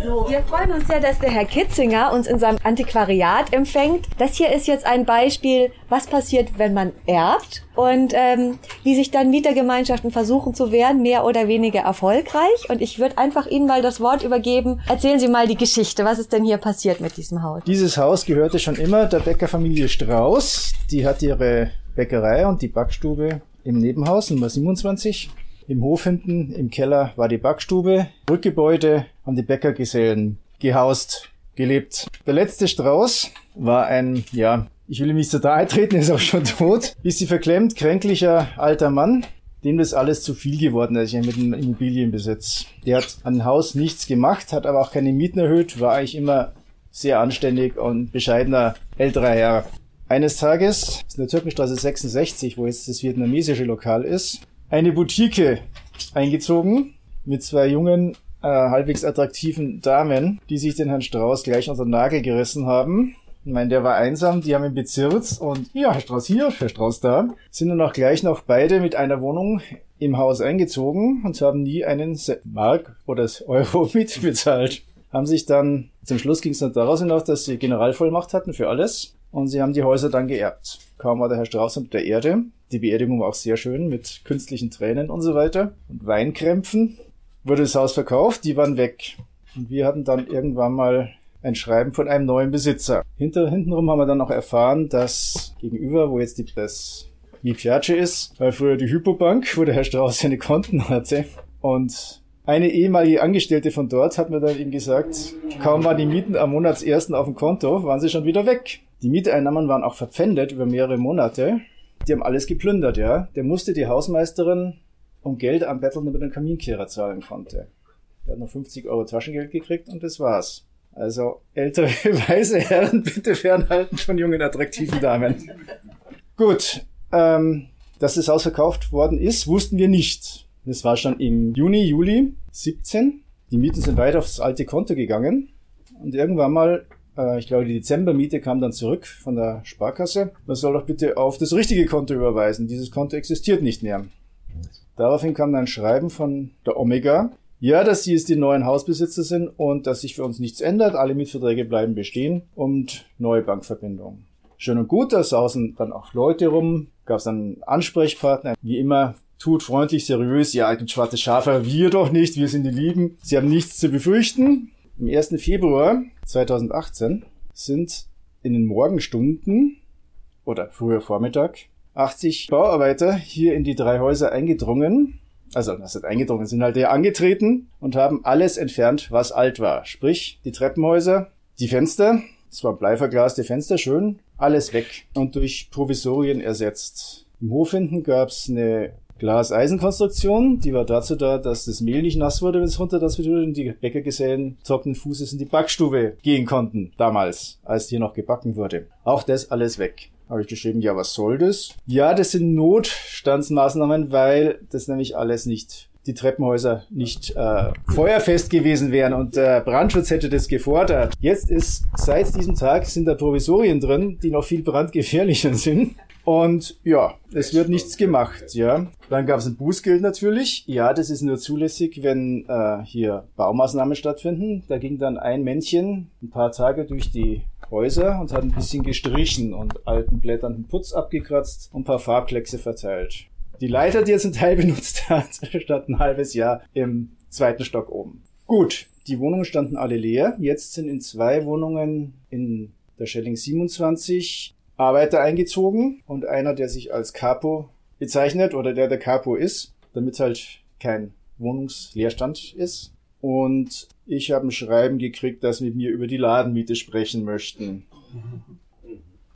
Wir freuen uns sehr, dass der Herr Kitzinger uns in seinem Antiquariat empfängt. Das hier ist jetzt ein Beispiel, was passiert, wenn man erbt und ähm, wie sich dann Mietergemeinschaften versuchen zu wehren, mehr oder weniger erfolgreich. Und ich würde einfach Ihnen mal das Wort übergeben. Erzählen Sie mal die Geschichte. Was ist denn hier passiert mit diesem Haus? Dieses Haus gehörte schon immer der Bäckerfamilie Strauß. Die hat ihre Bäckerei und die Backstube im Nebenhaus, Nummer 27. Im Hof hinten, im Keller war die Backstube. Rückgebäude haben die Bäckergesellen gehaust, gelebt. Der letzte Strauß war ein, ja, ich will ihm nicht so nahe treten, ist auch schon tot. Bisschen verklemmt, kränklicher alter Mann, dem das alles zu viel geworden ist ja, mit dem Immobilienbesitz. Der hat an Haus nichts gemacht, hat aber auch keine Mieten erhöht, war eigentlich immer sehr anständig und bescheidener älterer Herr. Eines Tages ist in der Türkenstraße 66, wo jetzt das vietnamesische Lokal ist, eine Boutique eingezogen mit zwei jungen, äh, halbwegs attraktiven Damen, die sich den Herrn Strauß gleich unter den Nagel gerissen haben. Ich meine, der war einsam, die haben ihn bezirzt und ja, Herr Strauß hier, Herr Strauß da. Sind dann auch gleich noch beide mit einer Wohnung im Haus eingezogen und haben nie einen Mark oder Euro mitbezahlt. Haben sich dann, zum Schluss ging es dann daraus hinaus, dass sie Generalvollmacht hatten für alles und sie haben die Häuser dann geerbt. Kaum war der Herr Strauß mit der Erde. Die Beerdigung war auch sehr schön mit künstlichen Tränen und so weiter und Weinkrämpfen. Wurde das Haus verkauft, die waren weg. Und wir hatten dann irgendwann mal ein Schreiben von einem neuen Besitzer. Hinter, hintenrum haben wir dann noch erfahren, dass gegenüber, wo jetzt die, das Piace ist, war früher die Hypobank, wo der Herr Strauß seine Konten hatte. Und eine ehemalige Angestellte von dort hat mir dann eben gesagt, kaum waren die Mieten am Monatsersten auf dem Konto, waren sie schon wieder weg. Die Mieteinnahmen waren auch verpfändet über mehrere Monate. Die haben alles geplündert, ja. Der musste die Hausmeisterin um Geld anbetteln, damit er den Kaminkehrer zahlen konnte. Der hat noch 50 Euro Taschengeld gekriegt und das war's. Also ältere weise Herren bitte fernhalten von jungen attraktiven Damen. Gut, ähm, dass das Haus verkauft worden ist, wussten wir nicht. Das war schon im Juni, Juli 17. Die Mieten sind weiter aufs alte Konto gegangen. Und irgendwann mal, ich glaube, die Dezembermiete kam dann zurück von der Sparkasse. Man soll doch bitte auf das richtige Konto überweisen. Dieses Konto existiert nicht mehr. Daraufhin kam dann ein Schreiben von der Omega. Ja, dass sie jetzt die neuen Hausbesitzer sind und dass sich für uns nichts ändert. Alle Mietverträge bleiben bestehen und neue Bankverbindungen. Schön und gut, da sausen dann auch Leute rum. Gab es einen Ansprechpartner. Wie immer tut freundlich, seriös, ja, schwarze Schafe, wir doch nicht, wir sind die Lieben. Sie haben nichts zu befürchten. Am 1. Februar 2018 sind in den Morgenstunden oder früher Vormittag 80 Bauarbeiter hier in die drei Häuser eingedrungen. Also, das sind eingedrungen, sind halt hier angetreten und haben alles entfernt, was alt war. Sprich, die Treppenhäuser, die Fenster, es war bleiverglaste Fenster, schön, alles weg und durch Provisorien ersetzt. Im Hof hinten gab's eine Glas-Eisenkonstruktion, die war dazu da, dass das Mehl nicht nass wurde, wenn es runter das wurde und die Bäckergesellen trockenen Fußes in die Backstube gehen konnten, damals, als hier noch gebacken wurde. Auch das alles weg. Habe ich geschrieben, ja, was soll das? Ja, das sind Notstandsmaßnahmen, weil das nämlich alles nicht die Treppenhäuser nicht äh, feuerfest gewesen wären und der Brandschutz hätte das gefordert. Jetzt ist seit diesem Tag sind da Provisorien drin, die noch viel brandgefährlicher sind. Und ja, es wird nichts gemacht, ja. Dann gab es ein Bußgeld natürlich. Ja, das ist nur zulässig, wenn äh, hier Baumaßnahmen stattfinden. Da ging dann ein Männchen ein paar Tage durch die Häuser und hat ein bisschen gestrichen und alten Blättern den Putz abgekratzt und ein paar Farbkleckse verteilt. Die Leiter, die er zum Teil benutzt hat, statt ein halbes Jahr im zweiten Stock oben. Gut, die Wohnungen standen alle leer. Jetzt sind in zwei Wohnungen in der Schelling 27 Arbeiter eingezogen und einer, der sich als Capo bezeichnet oder der der Capo ist, damit halt kein Wohnungsleerstand ist. Und ich habe ein Schreiben gekriegt, dass mit mir über die Ladenmiete sprechen möchten.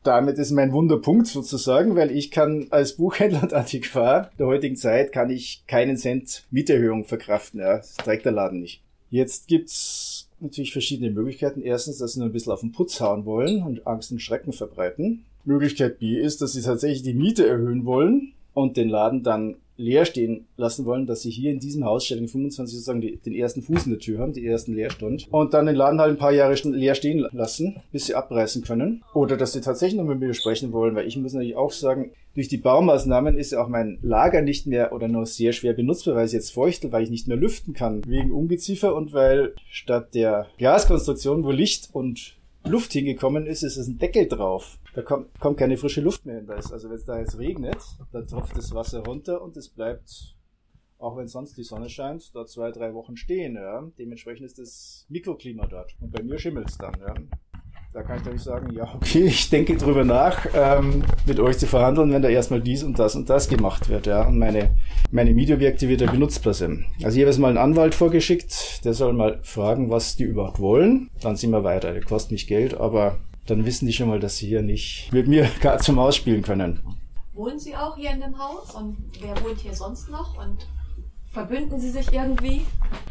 Damit ist mein Wunderpunkt sozusagen, weil ich kann als Buchhändler und Antiquar der heutigen Zeit kann ich keinen Cent Mieterhöhung verkraften. Ja, das trägt der Laden nicht. Jetzt gibt's natürlich verschiedene Möglichkeiten. Erstens, dass sie nur ein bisschen auf den Putz hauen wollen und Angst und Schrecken verbreiten. Möglichkeit B ist, dass sie tatsächlich die Miete erhöhen wollen und den Laden dann leer stehen lassen wollen, dass sie hier in diesem Haus, Stellung 25, sozusagen die, den ersten Fuß in der Tür haben, die ersten Leerstand. Und dann den Laden halt ein paar Jahre leer stehen lassen, bis sie abreißen können. Oder dass sie tatsächlich noch mit mir sprechen wollen, weil ich muss natürlich auch sagen, durch die Baumaßnahmen ist ja auch mein Lager nicht mehr oder nur sehr schwer benutzbar, weil es jetzt feuchtel, weil ich nicht mehr lüften kann, wegen Ungeziefer und weil statt der Glaskonstruktion, wo Licht und Luft hingekommen ist, ist es ein Deckel drauf. Da kommt, kommt keine frische Luft mehr hin. Da also wenn es da jetzt regnet, dann tropft das Wasser runter und es bleibt, auch wenn sonst die Sonne scheint, dort zwei, drei Wochen stehen. Ja. Dementsprechend ist das Mikroklima dort. Und bei mir schimmelt es dann. Ja. Da kann ich doch nicht sagen, ja, okay, ich denke drüber nach, ähm, mit euch zu verhandeln, wenn da erstmal dies und das und das gemacht wird, ja, und meine, meine Mietobjekte wieder benutzbar sind. Also jetzt mal einen Anwalt vorgeschickt, der soll mal fragen, was die überhaupt wollen. Dann sind wir weiter. Der kostet mich Geld, aber dann wissen die schon mal, dass sie hier nicht mit mir gar zum Ausspielen können. Wohnen Sie auch hier in dem Haus? Und wer wohnt hier sonst noch? Und Verbünden Sie sich irgendwie?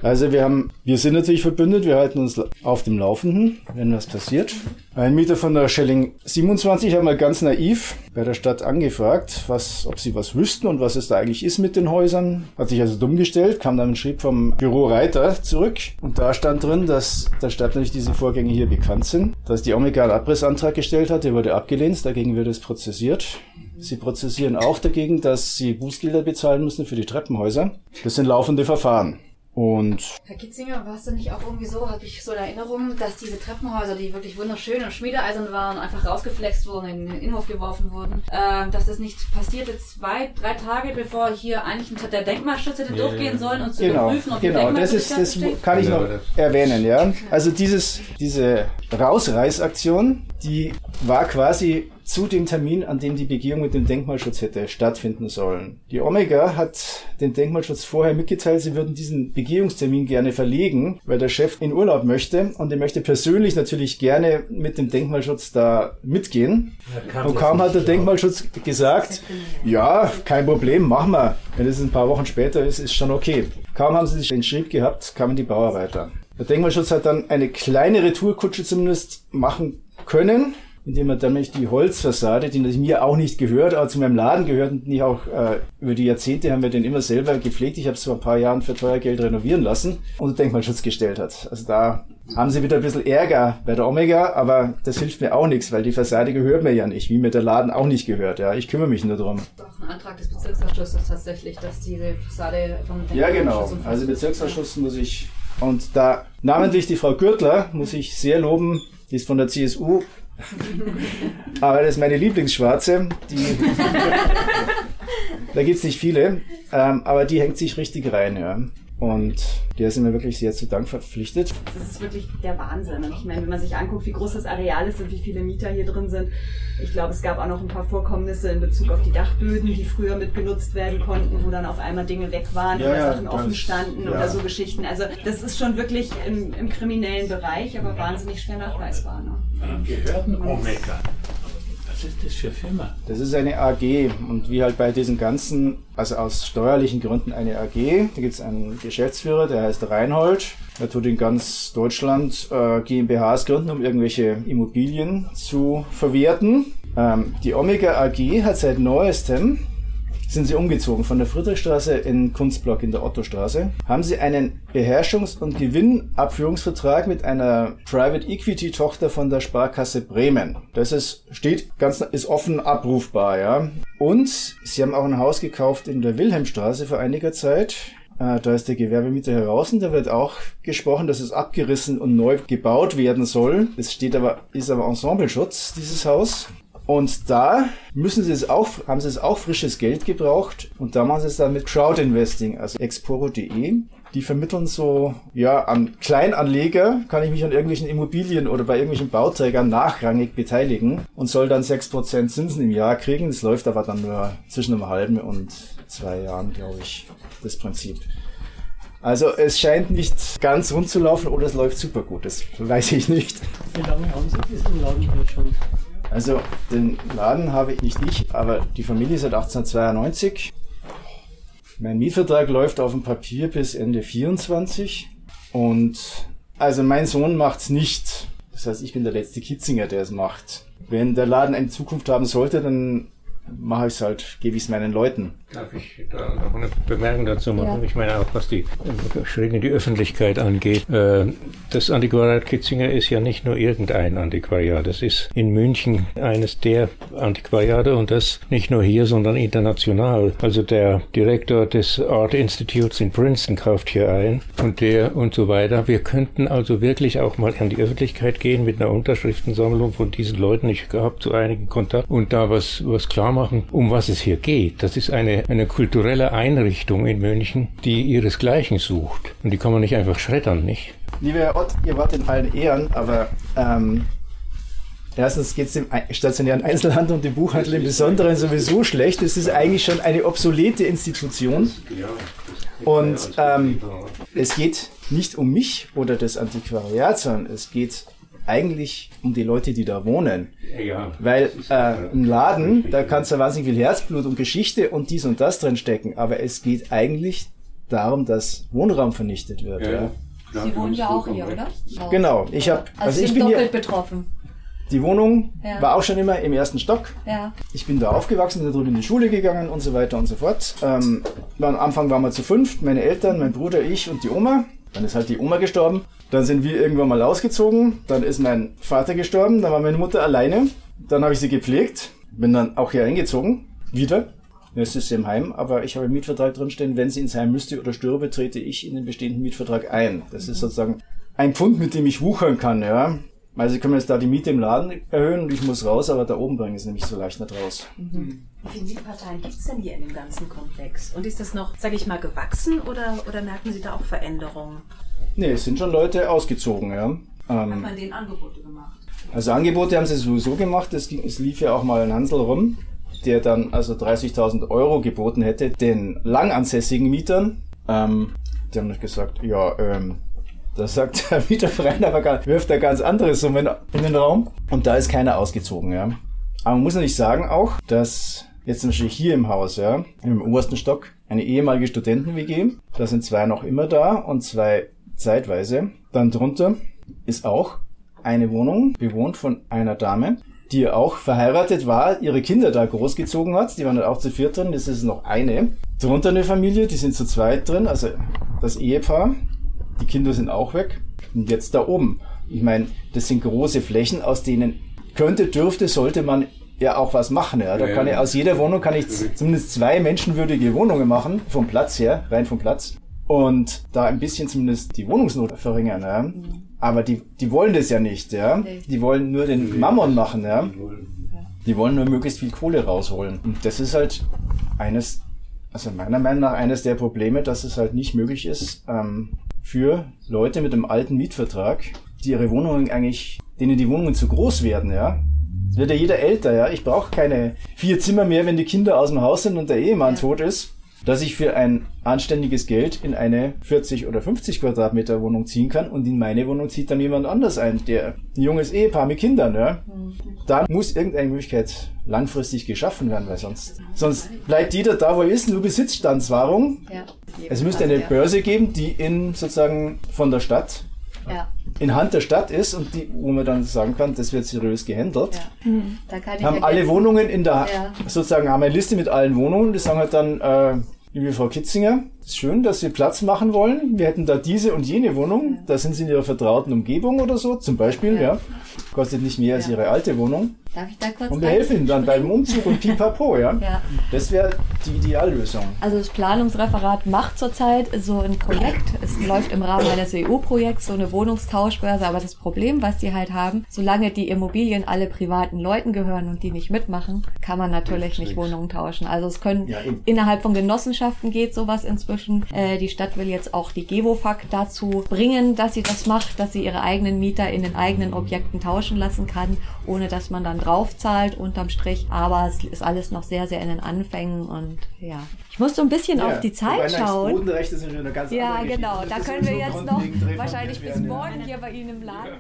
Also wir haben, wir sind natürlich verbündet, wir halten uns auf dem Laufenden, wenn was passiert. Ein Mieter von der Schelling 27 hat mal ganz naiv bei der Stadt angefragt, was, ob sie was wüssten und was es da eigentlich ist mit den Häusern. Hat sich also dumm gestellt, kam dann ein Schrieb vom Büro Reiter zurück und da stand drin, dass der Stadt natürlich diese Vorgänge hier bekannt sind, dass die Omega einen Abrissantrag gestellt hat, der wurde abgelehnt, dagegen wird es prozessiert. Sie prozessieren auch dagegen, dass sie Bußgelder bezahlen müssen für die Treppenhäuser. Das sind laufende Verfahren. Und Herr Kitzinger, war es denn nicht auch irgendwie so, habe ich so eine Erinnerung, dass diese Treppenhäuser, die wirklich wunderschön und schmiedeeisern waren, einfach rausgeflext wurden, in den Innenhof geworfen wurden, äh, dass das nicht passierte zwei, drei Tage, bevor hier eigentlich der Denkmalschutz hätte ja, durchgehen sollen und zu genau, überprüfen, ob genau, die das ist, das kann ich noch erwähnen, ja. Also dieses, diese Rausreißaktion, die war quasi zu dem Termin, an dem die Begehung mit dem Denkmalschutz hätte stattfinden sollen. Die Omega hat den Denkmalschutz vorher mitgeteilt, sie würden diesen Begehungstermin gerne verlegen, weil der Chef in Urlaub möchte und er möchte persönlich natürlich gerne mit dem Denkmalschutz da mitgehen. Und kaum hat der Denkmalschutz gesagt, ja, kein Problem, machen wir. Wenn es ein paar Wochen später ist, ist schon okay. Kaum haben sie sich den Schrieb gehabt, kamen die Bauarbeiter. Der Denkmalschutz hat dann eine kleine Retourkutsche zumindest machen können, indem er nämlich die Holzfassade, die mir auch nicht gehört, aber zu meinem Laden gehört und nicht auch äh, über die Jahrzehnte haben wir den immer selber gepflegt. Ich habe es vor ein paar Jahren für teuer Geld renovieren lassen und Denkmalschutz gestellt hat. Also da haben sie wieder ein bisschen Ärger bei der Omega, aber das hilft mir auch nichts, weil die Fassade gehört mir ja nicht, wie mir der Laden auch nicht gehört. Ja, ich kümmere mich nur drum. Doch ein Antrag des Bezirksausschusses tatsächlich, dass diese Fassade vom Ja, genau. Also Bezirksausschuss muss ich und da namentlich die Frau Gürtler muss ich sehr loben, die ist von der CSU aber das ist meine Lieblingsschwarze. Die, da gibt's nicht viele, ähm, aber die hängt sich richtig rein, ja. Und der sind mir wirklich sehr zu Dank verpflichtet. Das ist wirklich der Wahnsinn. Und ich meine, wenn man sich anguckt, wie groß das Areal ist und wie viele Mieter hier drin sind, ich glaube, es gab auch noch ein paar Vorkommnisse in Bezug auf die Dachböden, die früher mit genutzt werden konnten, wo dann auf einmal Dinge weg waren Ja, oder ja, Sachen offen standen ja. oder so Geschichten. Also das ist schon wirklich im, im kriminellen Bereich, aber wahnsinnig schwer nachweisbar. Ne? Behörden Omega. Was ist das für Firma? Das ist eine AG und wie halt bei diesen ganzen, also aus steuerlichen Gründen eine AG. Da gibt's einen Geschäftsführer, der heißt Reinhold. Er tut in ganz Deutschland äh, GmbHs gründen, um irgendwelche Immobilien zu verwerten. Ähm, die Omega AG hat seit neuestem sind sie umgezogen von der Friedrichstraße in Kunstblock in der Ottostraße, haben sie einen Beherrschungs- und Gewinnabführungsvertrag mit einer Private Equity Tochter von der Sparkasse Bremen. Das ist, steht ganz, ist offen abrufbar, ja. Und sie haben auch ein Haus gekauft in der Wilhelmstraße vor einiger Zeit. Äh, Da ist der Gewerbemieter heraus und da wird auch gesprochen, dass es abgerissen und neu gebaut werden soll. Es steht aber, ist aber Ensembleschutz, dieses Haus. Und da müssen sie es auch, haben sie es auch frisches Geld gebraucht und da machen sie es dann mit Crowdinvesting, also exporo.de. Die vermitteln so, ja, an Kleinanleger kann ich mich an irgendwelchen Immobilien oder bei irgendwelchen Bauträgern nachrangig beteiligen und soll dann 6% Zinsen im Jahr kriegen. Das läuft aber dann nur zwischen einem halben und zwei Jahren, glaube ich, das Prinzip. Also es scheint nicht ganz rund zu laufen oder es läuft super gut, das weiß ich nicht. Wie lange haben Sie diesen Laden hier schon? Also den Laden habe ich nicht ich, aber die Familie seit 1892. Mein Mietvertrag läuft auf dem Papier bis Ende 24 und also mein Sohn macht's nicht. Das heißt, ich bin der letzte Kitzinger, der es macht. Wenn der Laden eine Zukunft haben sollte, dann mache ich es halt, gebe ich es meinen Leuten. Darf ich da noch eine Bemerkung dazu machen? Ja. Ich meine auch, was die schräg in die Öffentlichkeit angeht. Äh, Das Antiquariat Kitzinger ist ja nicht nur irgendein Antiquariat. Das ist in München eines der Antiquariate und das nicht nur hier, sondern international. Also der Direktor des Art Institutes in Princeton kauft hier ein und der und so weiter. Wir könnten also wirklich auch mal an die Öffentlichkeit gehen mit einer Unterschriftensammlung von diesen Leuten. Ich habe zu einigen Kontakt und da was, was klar machen, um was es hier geht. Das ist eine, eine kulturelle Einrichtung in München, die ihresgleichen sucht. Und die kann man nicht einfach schreddern, nicht? Lieber Herr Ott, ihr wart in allen Ehren, aber ähm, erstens geht es dem stationären Einzelhandel und dem Buchhandel im Besonderen sowieso schlecht. Es ist eigentlich schon eine obsolete Institution. Und ähm, es geht nicht um mich oder das Antiquariat, sondern es geht eigentlich um die Leute, die da wohnen. Ja. Weil äh, im Laden, da kannst du wahnsinnig viel Herzblut und Geschichte und dies und das drin stecken, aber es geht eigentlich darum, dass Wohnraum vernichtet wird. Ja. Sie wohnen ja auch hier, oder? Genau, ich habe, Also, also ich bin hier, doppelt betroffen. die Wohnung Ja. war auch schon immer im ersten Stock. Ja. Ich bin da aufgewachsen, bin da drüben in die Schule gegangen und so weiter und so fort. Ähm, am Anfang waren wir zu fünft, meine Eltern, mein Bruder, ich und die Oma. Dann ist halt die Oma gestorben. Dann sind wir irgendwann mal ausgezogen. Dann ist mein Vater gestorben. Dann war meine Mutter alleine. Dann habe ich sie gepflegt. Bin dann auch hier eingezogen. Wieder. Jetzt ist sie im Heim, aber ich habe im Mietvertrag drinstehen, wenn sie ins Heim müsste oder stürbe, trete ich in den bestehenden Mietvertrag ein. Das ist sozusagen ein Pfund, mit dem ich wuchern kann, ja. Also sie können jetzt da die Miete im Laden erhöhen und ich muss raus, aber da oben bringen ist nämlich so leicht nicht raus. Wie viele Mietparteien gibt es denn hier in dem ganzen Komplex? Und ist das noch, sage ich mal, gewachsen oder, oder merken Sie da auch Veränderungen? Nee, es sind schon Leute ausgezogen, ja. Hat Ähm, man denen Angebote gemacht? Also Angebote haben sie sowieso gemacht. Es, ging, es lief ja auch mal ein Hansel rum, der dann also 30.000 Euro geboten hätte den langansässigen Mietern. Ähm, die haben nicht gesagt, ja, ähm, da sagt der Mieterverein aber gar, wirft da ganz andere Summen in den Raum. Und da ist keiner ausgezogen, ja. Aber man muss natürlich sagen auch, dass jetzt natürlich hier im Haus, ja, im obersten Stock, eine ehemalige Studenten-WG. Da sind zwei noch immer da und zwei zeitweise. Dann drunter ist auch eine Wohnung bewohnt von einer Dame, die auch verheiratet war, ihre Kinder da großgezogen hat. Die waren dann auch zu viert drin. Das ist noch eine. Drunter eine Familie, die sind zu zweit drin, also das Ehepaar. Die Kinder sind auch weg. Und jetzt da oben. Ich meine, das sind große Flächen, aus denen könnte, dürfte, sollte man ja auch was machen. Ja. Da kann ich, aus jeder Wohnung kann ich zumindest zwei menschenwürdige Wohnungen machen, vom Platz her, rein vom Platz. Und da ein bisschen zumindest die Wohnungsnot verringern. Ja. Aber die, die wollen das ja nicht, ja. Die wollen nur den Mammon machen, ja. Die wollen nur möglichst viel Kohle rausholen. Und das ist halt eines, also meiner Meinung nach eines der Probleme, dass es halt nicht möglich ist, ähm, für Leute mit einem alten Mietvertrag, die ihre Wohnungen eigentlich, denen die Wohnungen zu groß werden, ja. Es wird ja jeder älter, ja. Ich brauche keine vier Zimmer mehr, wenn die Kinder aus dem Haus sind und der Ehemann tot ist dass ich für ein anständiges Geld in eine 40 oder 50 Quadratmeter Wohnung ziehen kann und in meine Wohnung zieht dann jemand anders ein, der ein junges Ehepaar mit Kindern, ja. Da muss irgendeine Möglichkeit langfristig geschaffen werden, weil sonst, sonst bleibt jeder da, wo er ist, nur Besitzstandswahrung. Ja. Es müsste eine Börse geben, die in sozusagen von der Stadt ja. in Hand der Stadt ist und die, wo man dann sagen kann, das wird seriös gehandelt. Ja. Mhm. haben alle Wohnungen in der, ja. sozusagen haben eine Liste mit allen Wohnungen, die sagen halt dann, äh, liebe Frau Kitzinger, schön, dass Sie Platz machen wollen. Wir hätten da diese und jene Wohnung, da sind Sie in Ihrer vertrauten Umgebung oder so, zum Beispiel, ja. Kostet nicht mehr als Ihre alte Wohnung. Darf ich da kurz Und wir helfen Ihnen dann beim Umzug und pipapo, ja? ja. Das wäre die Ideallösung. Also das Planungsreferat macht zurzeit so ein Projekt. Es läuft im Rahmen eines EU-Projekts so eine Wohnungstauschbörse. Aber das Problem, was die halt haben, solange die Immobilien alle privaten Leuten gehören und die nicht mitmachen, kann man natürlich nicht Wohnungen tauschen. Also es können ja, innerhalb von Genossenschaften geht sowas inzwischen. Äh, die Stadt will jetzt auch die Gewofak dazu bringen, dass sie das macht, dass sie ihre eigenen Mieter in den eigenen Objekten tauschen lassen kann, ohne dass man dann draufzahlt unterm Strich. Aber es ist alles noch sehr, sehr in den Anfängen und ja. Ich muss so ein bisschen ja, auf die Zeit schauen. Sind eine ganz ja, genau. Da können wir jetzt noch wahrscheinlich bis morgen hier bei Ihnen im Laden.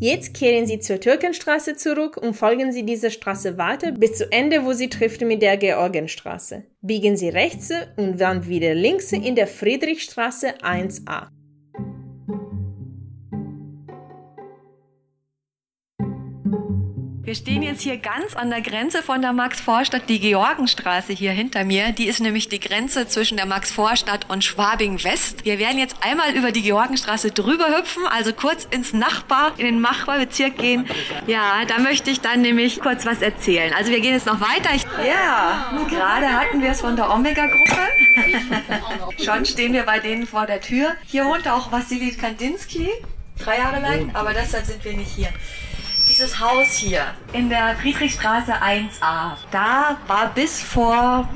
Jetzt kehren Sie zur Türkenstraße zurück und folgen Sie dieser Straße weiter bis zu Ende, wo sie trifft mit der Georgenstraße. Biegen Sie rechts und dann wieder links in der Friedrichstraße 1a. Wir stehen jetzt hier ganz an der Grenze von der Max-Vorstadt, die Georgenstraße hier hinter mir. Die ist nämlich die Grenze zwischen der Max-Vorstadt und Schwabing-West. Wir werden jetzt einmal über die Georgenstraße drüber hüpfen, also kurz ins Nachbar, in den Nachbarbezirk gehen. Ja, da möchte ich dann nämlich kurz was erzählen. Also wir gehen jetzt noch weiter. Ich, ja, gerade hatten wir es von der Omega-Gruppe. Schon stehen wir bei denen vor der Tür. Hier wohnt auch Vassili Kandinsky, drei Jahre lang, aber deshalb sind wir nicht hier dieses Haus hier in der Friedrichstraße 1a, da war bis vor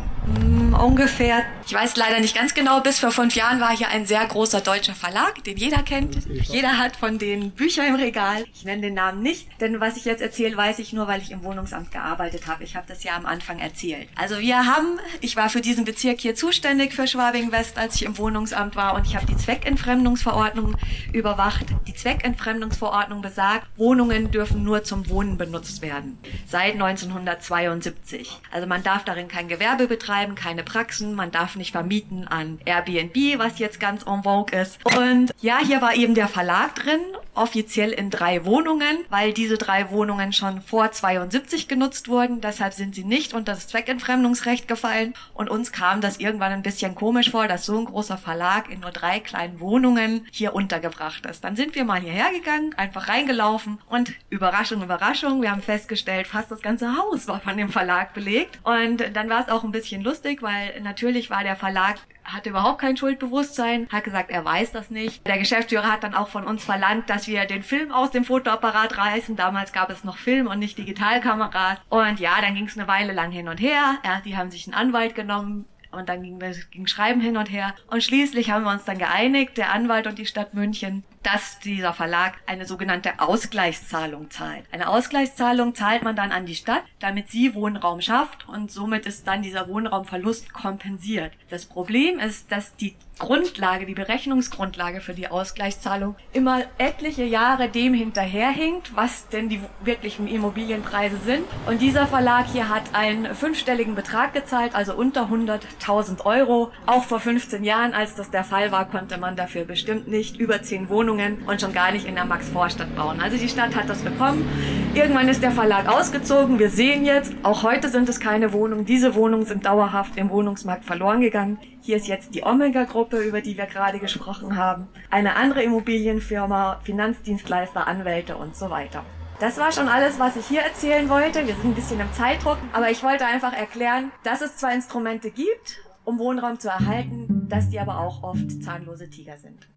ungefähr ich weiß leider nicht ganz genau, bis vor fünf Jahren war hier ein sehr großer deutscher Verlag, den jeder kennt. Jeder hat von den Bücher im Regal. Ich nenne den Namen nicht, denn was ich jetzt erzähle, weiß ich nur, weil ich im Wohnungsamt gearbeitet habe. Ich habe das ja am Anfang erzählt. Also wir haben, ich war für diesen Bezirk hier zuständig für Schwabing West, als ich im Wohnungsamt war und ich habe die Zweckentfremdungsverordnung überwacht. Die Zweckentfremdungsverordnung besagt, Wohnungen dürfen nur zum Wohnen benutzt werden. Seit 1972. Also man darf darin kein Gewerbe betreiben, keine Praxen, man darf nicht vermieten an Airbnb, was jetzt ganz en vogue ist. Und ja, hier war eben der Verlag drin, offiziell in drei Wohnungen, weil diese drei Wohnungen schon vor 72 genutzt wurden. Deshalb sind sie nicht unter das Zweckentfremdungsrecht gefallen. Und uns kam das irgendwann ein bisschen komisch vor, dass so ein großer Verlag in nur drei kleinen Wohnungen hier untergebracht ist. Dann sind wir mal hierher gegangen, einfach reingelaufen und Überraschung, Überraschung, wir haben festgestellt, fast das ganze Haus war von dem Verlag belegt. Und dann war es auch ein bisschen lustig, weil natürlich war der Verlag hatte überhaupt kein Schuldbewusstsein, hat gesagt, er weiß das nicht. Der Geschäftsführer hat dann auch von uns verlangt, dass wir den Film aus dem Fotoapparat reißen. Damals gab es noch Film und nicht Digitalkameras. Und ja, dann ging es eine Weile lang hin und her. Ja, die haben sich einen Anwalt genommen. Und dann ging ging Schreiben hin und her. Und schließlich haben wir uns dann geeinigt, der Anwalt und die Stadt München, dass dieser Verlag eine sogenannte Ausgleichszahlung zahlt. Eine Ausgleichszahlung zahlt man dann an die Stadt, damit sie Wohnraum schafft und somit ist dann dieser Wohnraumverlust kompensiert. Das Problem ist, dass die Grundlage, die Berechnungsgrundlage für die Ausgleichszahlung immer etliche Jahre dem hinterherhinkt, was denn die wirklichen Immobilienpreise sind. Und dieser Verlag hier hat einen fünfstelligen Betrag gezahlt, also unter 100.000 Euro. Auch vor 15 Jahren, als das der Fall war, konnte man dafür bestimmt nicht über 10 Wohnungen und schon gar nicht in der Max-Vorstadt bauen. Also die Stadt hat das bekommen. Irgendwann ist der Verlag ausgezogen. Wir sehen jetzt, auch heute sind es keine Wohnungen. Diese Wohnungen sind dauerhaft im Wohnungsmarkt verloren gegangen. Hier ist jetzt die Omega-Gruppe, über die wir gerade gesprochen haben. Eine andere Immobilienfirma, Finanzdienstleister, Anwälte und so weiter. Das war schon alles, was ich hier erzählen wollte. Wir sind ein bisschen im Zeitdruck, aber ich wollte einfach erklären, dass es zwar Instrumente gibt, um Wohnraum zu erhalten, dass die aber auch oft zahnlose Tiger sind.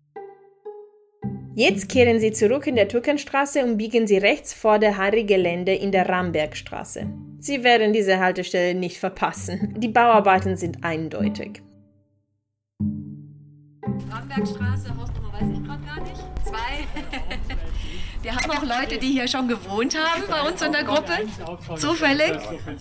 Jetzt kehren Sie zurück in der Türkenstraße und biegen Sie rechts vor der Harry-Gelände in der Rambergstraße. Sie werden diese Haltestelle nicht verpassen. Die Bauarbeiten sind eindeutig. Rambergstraße, Hausnummer weiß ich gerade gar nicht. Zwei. Wir haben auch Leute, die hier schon gewohnt haben bei uns in der Gruppe. Zufällig?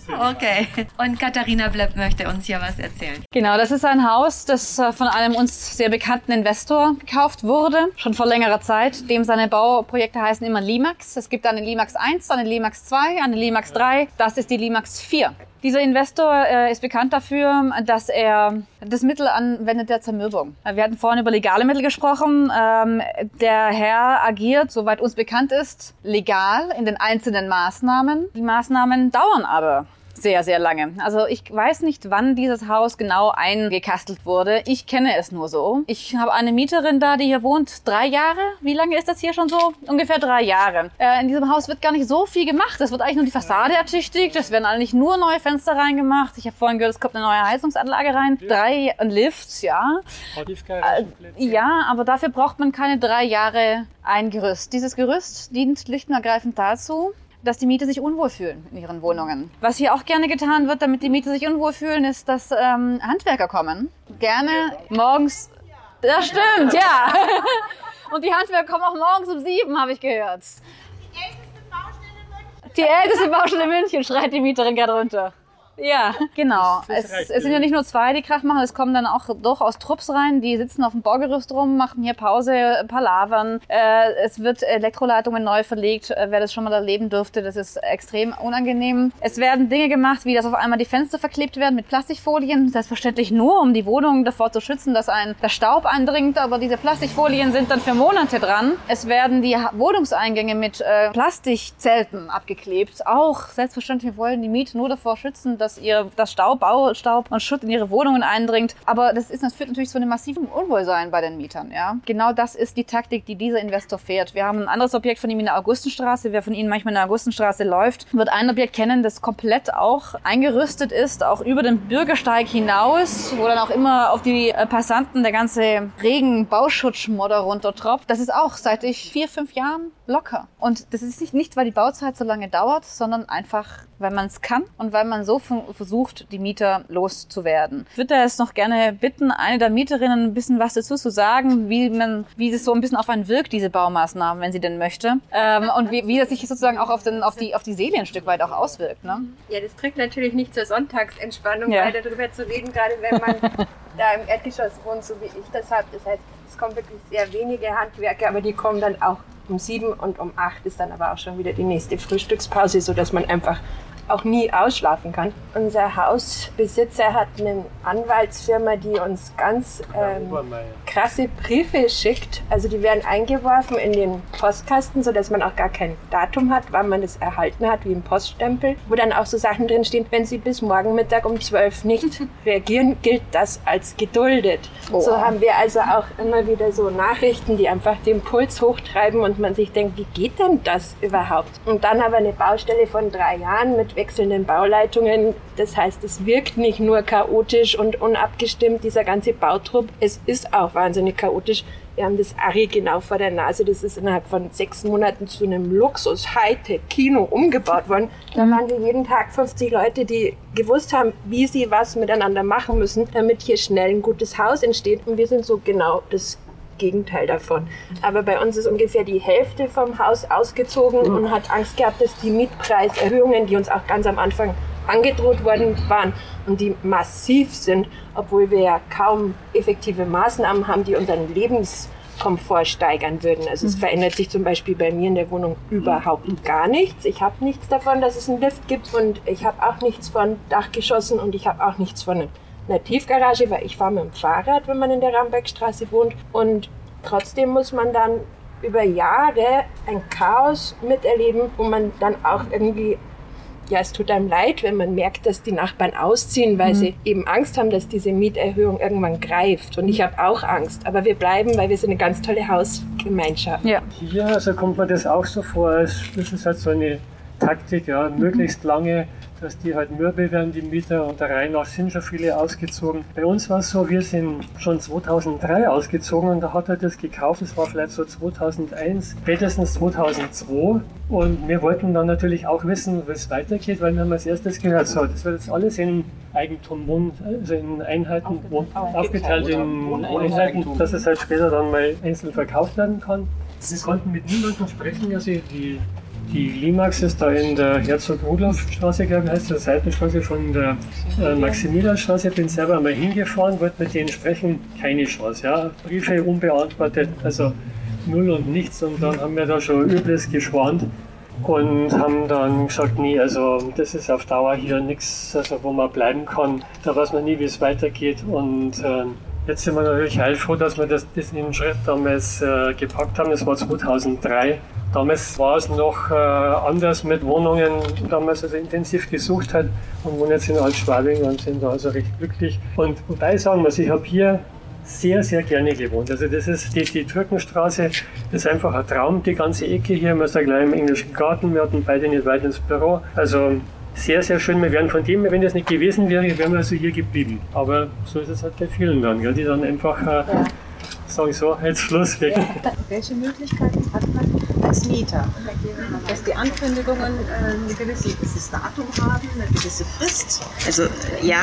Okay. Und Katharina Blepp möchte uns hier was erzählen. Genau, das ist ein Haus, das äh, von einem uns sehr bekannten Investor gekauft wurde, schon vor längerer Zeit. Dem seine Bauprojekte heißen immer Limax. Es gibt eine Limax 1, eine Limax 2, eine Limax 3. Das ist die Limax 4. Dieser Investor äh, ist bekannt dafür, dass er das Mittel anwendet der Zermürbung. Wir hatten vorhin über legale Mittel gesprochen. Ähm, der Herr agiert, soweit uns bekannt ist, legal in den einzelnen Maßnahmen. Die Maßnahmen dauern aber sehr, sehr lange. Also ich weiß nicht, wann dieses Haus genau eingekastelt wurde. Ich kenne es nur so. Ich habe eine Mieterin da, die hier wohnt, drei Jahre. Wie lange ist das hier schon so? Ungefähr drei Jahre. Äh, in diesem Haus wird gar nicht so viel gemacht. Es wird eigentlich nur die Fassade ertüchtigt. Es werden eigentlich nur neue Fenster reingemacht. Ich habe vorhin gehört, es kommt eine neue Heizungsanlage rein. Drei Lifts, ja. Äh, ja, aber dafür braucht man keine drei Jahre ein Gerüst. Dieses Gerüst dient schlicht und ergreifend dazu, dass die Mieter sich unwohl fühlen in ihren Wohnungen. Was hier auch gerne getan wird, damit die Mieter sich unwohl fühlen, ist, dass ähm, Handwerker kommen. Gerne morgens. Das stimmt, ja. Und die Handwerker kommen auch morgens um sieben, habe ich gehört. Die älteste Baustelle in München, schreit die Mieterin gerade runter. Ja, genau. Es, es, sind ja nicht nur zwei, die Krach machen, es kommen dann auch durchaus Trupps rein, die sitzen auf dem Baugerüst rum, machen hier Pause, palavern. Äh, es wird Elektroleitungen neu verlegt. Äh, wer das schon mal erleben dürfte, das ist extrem unangenehm. Es werden Dinge gemacht, wie dass auf einmal die Fenster verklebt werden mit Plastikfolien. Selbstverständlich nur, um die Wohnung davor zu schützen, dass ein der Staub eindringt, aber diese Plastikfolien sind dann für Monate dran. Es werden die Wohnungseingänge mit äh, Plastikzelten abgeklebt. Auch selbstverständlich wollen die Mieter nur davor schützen, dass dass ihr das Staub, Baustaub und Schutt in ihre Wohnungen eindringt. Aber das, ist, das führt natürlich zu einem massiven Unwohlsein bei den Mietern. Ja? Genau das ist die Taktik, die dieser Investor fährt. Wir haben ein anderes Objekt von ihm in der Augustenstraße. Wer von Ihnen manchmal in der Augustenstraße läuft, wird ein Objekt kennen, das komplett auch eingerüstet ist, auch über den Bürgersteig hinaus, wo dann auch immer auf die äh, Passanten der ganze Regen-Bauschutzschmodder runtertropft. Das ist auch seit ich vier, fünf Jahren locker. Und das ist nicht, nicht, weil die Bauzeit so lange dauert, sondern einfach, weil man es kann und weil man so versucht, die Mieter loszuwerden. Ich würde da jetzt noch gerne bitten, eine der Mieterinnen ein bisschen was dazu zu sagen, wie man, wie es so ein bisschen auf einen wirkt, diese Baumaßnahmen, wenn sie denn möchte. Ähm, und wie, wie das sich sozusagen auch auf, den, auf, die, auf die Seele ein Stück weit auch auswirkt. Ne? Ja, das trägt natürlich nicht zur Sonntagsentspannung ja. weiter darüber zu reden, gerade wenn man da im Erdgeschoss wohnt, so wie ich das habe. Das heißt, es kommen wirklich sehr wenige Handwerker, aber die kommen dann auch um sieben und um acht ist dann aber auch schon wieder die nächste Frühstückspause, sodass man einfach auch nie ausschlafen kann. Unser Hausbesitzer hat eine Anwaltsfirma, die uns ganz ähm, krasse Briefe schickt. Also die werden eingeworfen in den Postkasten, sodass man auch gar kein Datum hat, wann man das erhalten hat, wie ein Poststempel, wo dann auch so Sachen drinstehen, wenn Sie bis morgen Mittag um zwölf nicht reagieren, gilt das als geduldet. Oh. So haben wir also auch immer wieder so Nachrichten, die einfach den Puls hochtreiben und man sich denkt, wie geht denn das überhaupt? Und dann aber eine Baustelle von drei Jahren mit wechselnden Bauleitungen. Das heißt, es wirkt nicht nur chaotisch und unabgestimmt, dieser ganze Bautrupp. Es ist auch wahnsinnig chaotisch. Wir haben das Ari genau vor der Nase. Das ist innerhalb von sechs Monaten zu einem Luxus-Hightech-Kino umgebaut worden. Da waren wir jeden Tag 50 Leute, die gewusst haben, wie sie was miteinander machen müssen, damit hier schnell ein gutes Haus entsteht. Und wir sind so genau das Gegenteil davon. Aber bei uns ist ungefähr die Hälfte vom Haus ausgezogen Mhm. und hat Angst gehabt, dass die Mietpreiserhöhungen, die uns auch ganz am Anfang angedroht worden waren und die massiv sind, obwohl wir ja kaum effektive Maßnahmen haben, die unseren Lebenskomfort steigern würden. Also es Mhm. verändert sich zum Beispiel bei mir in der Wohnung überhaupt gar nichts. Ich habe nichts davon, dass es einen Lift gibt und ich habe auch nichts von Dachgeschossen und ich habe auch nichts von einer Tiefgarage, weil ich fahre mit dem Fahrrad, wenn man in der Rambergstraße wohnt und trotzdem muss man dann über Jahre ein Chaos miterleben, wo man dann auch irgendwie ja, es tut einem leid, wenn man merkt, dass die Nachbarn ausziehen, weil Mhm. sie eben Angst haben, dass diese Mieterhöhung irgendwann greift. Und ich habe auch Angst. Aber wir bleiben, weil wir sind eine ganz tolle Hausgemeinschaft. Ja. Hier also kommt mir das auch so vor, als das ist halt so eine Taktik, ja, möglichst lange, dass die halt mürbe werden, die Mieter, und der Reihe nach sind schon viele ausgezogen. Bei uns war es so, wir sind schon 2003 ausgezogen und da hat er das gekauft, das war vielleicht so 2001, spätestens 2002 und wir wollten dann natürlich auch wissen, wie es weitergeht, weil wir haben als erstes gehört, so, das wird jetzt alles in Eigentum wohnen, also in Einheiten wohn- aufgeteilt in Einheiten, dass es halt später dann mal einzeln verkauft werden kann. Wir konnten mit niemandem sprechen, also die die Limax ist da in der Herzog-Rudolf-Straße, glaube ich, heißt das, Seitenstraße von der äh, Maximilianstraße. Bin selber mal hingefahren, wollte mit denen sprechen, keine Chance. Ja. Briefe unbeantwortet, also null und nichts. Und dann haben wir da schon Übles geschwant und haben dann gesagt, nee, also das ist auf Dauer hier nichts, also wo man bleiben kann. Da weiß man nie, wie es weitergeht. Und äh, jetzt sind wir natürlich heilfroh, dass wir das, diesen Schritt damals äh, gepackt haben. Das war 2003. Damals war es noch äh, anders mit Wohnungen, damals also intensiv gesucht hat und wohnen jetzt in Altschwabing und sind da also recht glücklich. Und wobei sagen muss, ich habe hier sehr, sehr gerne gewohnt. Also das ist die, die Türkenstraße, das ist einfach ein Traum, die ganze Ecke hier. Wir sind gleich im englischen Garten, wir hatten beide nicht weit ins Büro. Also sehr, sehr schön. Wir wären von dem, wenn das nicht gewesen wäre, wären wir also hier geblieben. Aber so ist es halt bei vielen dann, gell, die dann einfach äh, sagen so, jetzt Schluss weg. Welche Möglichkeiten hat man als Mieter? Dass die Ankündigungen äh, ein gewisses Datum haben, eine gewisse Frist? Also ja,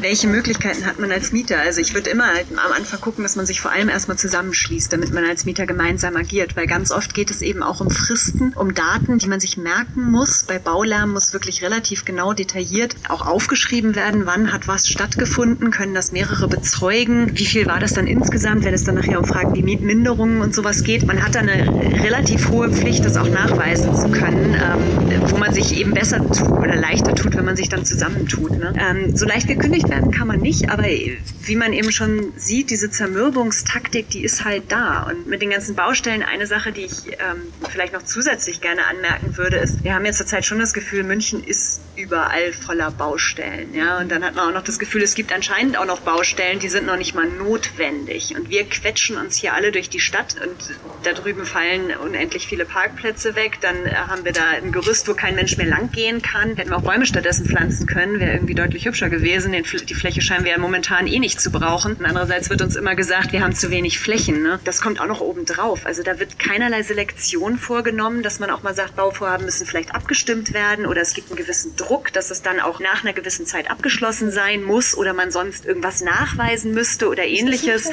welche Möglichkeiten hat man als Mieter? Also ich würde immer halt am Anfang gucken, dass man sich vor allem erstmal zusammenschließt, damit man als Mieter gemeinsam agiert, weil ganz oft geht es eben auch um Fristen, um Daten, die man sich merken muss. Bei Baulärm muss wirklich relativ genau detailliert auch aufgeschrieben werden, wann hat was stattgefunden, können das mehrere bezeugen, wie viel war das dann insgesamt, wenn es dann nachher um Fragen wie Mietminderungen und sowas geht. Man hat da eine relativ hohe Pflicht, das auch nachweisen zu können, ähm, wo man sich eben besser tut oder leichter tut, wenn man sich dann zusammentut. Ne? Ähm, so leicht gekündigt werden kann man nicht, aber wie man eben schon sieht, diese Zermürbungstaktik, die ist halt da. Und mit den ganzen Baustellen, eine Sache, die ich ähm, vielleicht noch zusätzlich gerne anmerken würde, ist, wir haben jetzt zurzeit schon das Gefühl, München ist überall voller Baustellen. Ja? Und dann hat man auch noch das Gefühl, es gibt anscheinend auch noch Baustellen, die sind noch nicht mal notwendig. Und wir quetschen uns hier alle durch die Stadt und da drüben fallen unendlich viele Parkplätze weg. Dann äh, haben wir da ein Gerüst, wo kein Mensch mehr lang gehen kann. Hätten wir auch Bäume stattdessen pflanzen können, wäre irgendwie deutlich hübscher gewesen. Den, die Fläche scheinen wir ja momentan eh nicht zu brauchen. Und andererseits wird uns immer gesagt, wir haben zu wenig Flächen. Ne? Das kommt auch noch oben drauf. Also da wird keinerlei Selektion vorgenommen, dass man auch mal sagt, Bauvorhaben müssen vielleicht abgestimmt werden oder es gibt einen gewissen Druck, dass es dann auch nach einer gewissen Zeit abgeschlossen sein muss oder man sonst irgendwas nachweisen müsste oder ähnliches.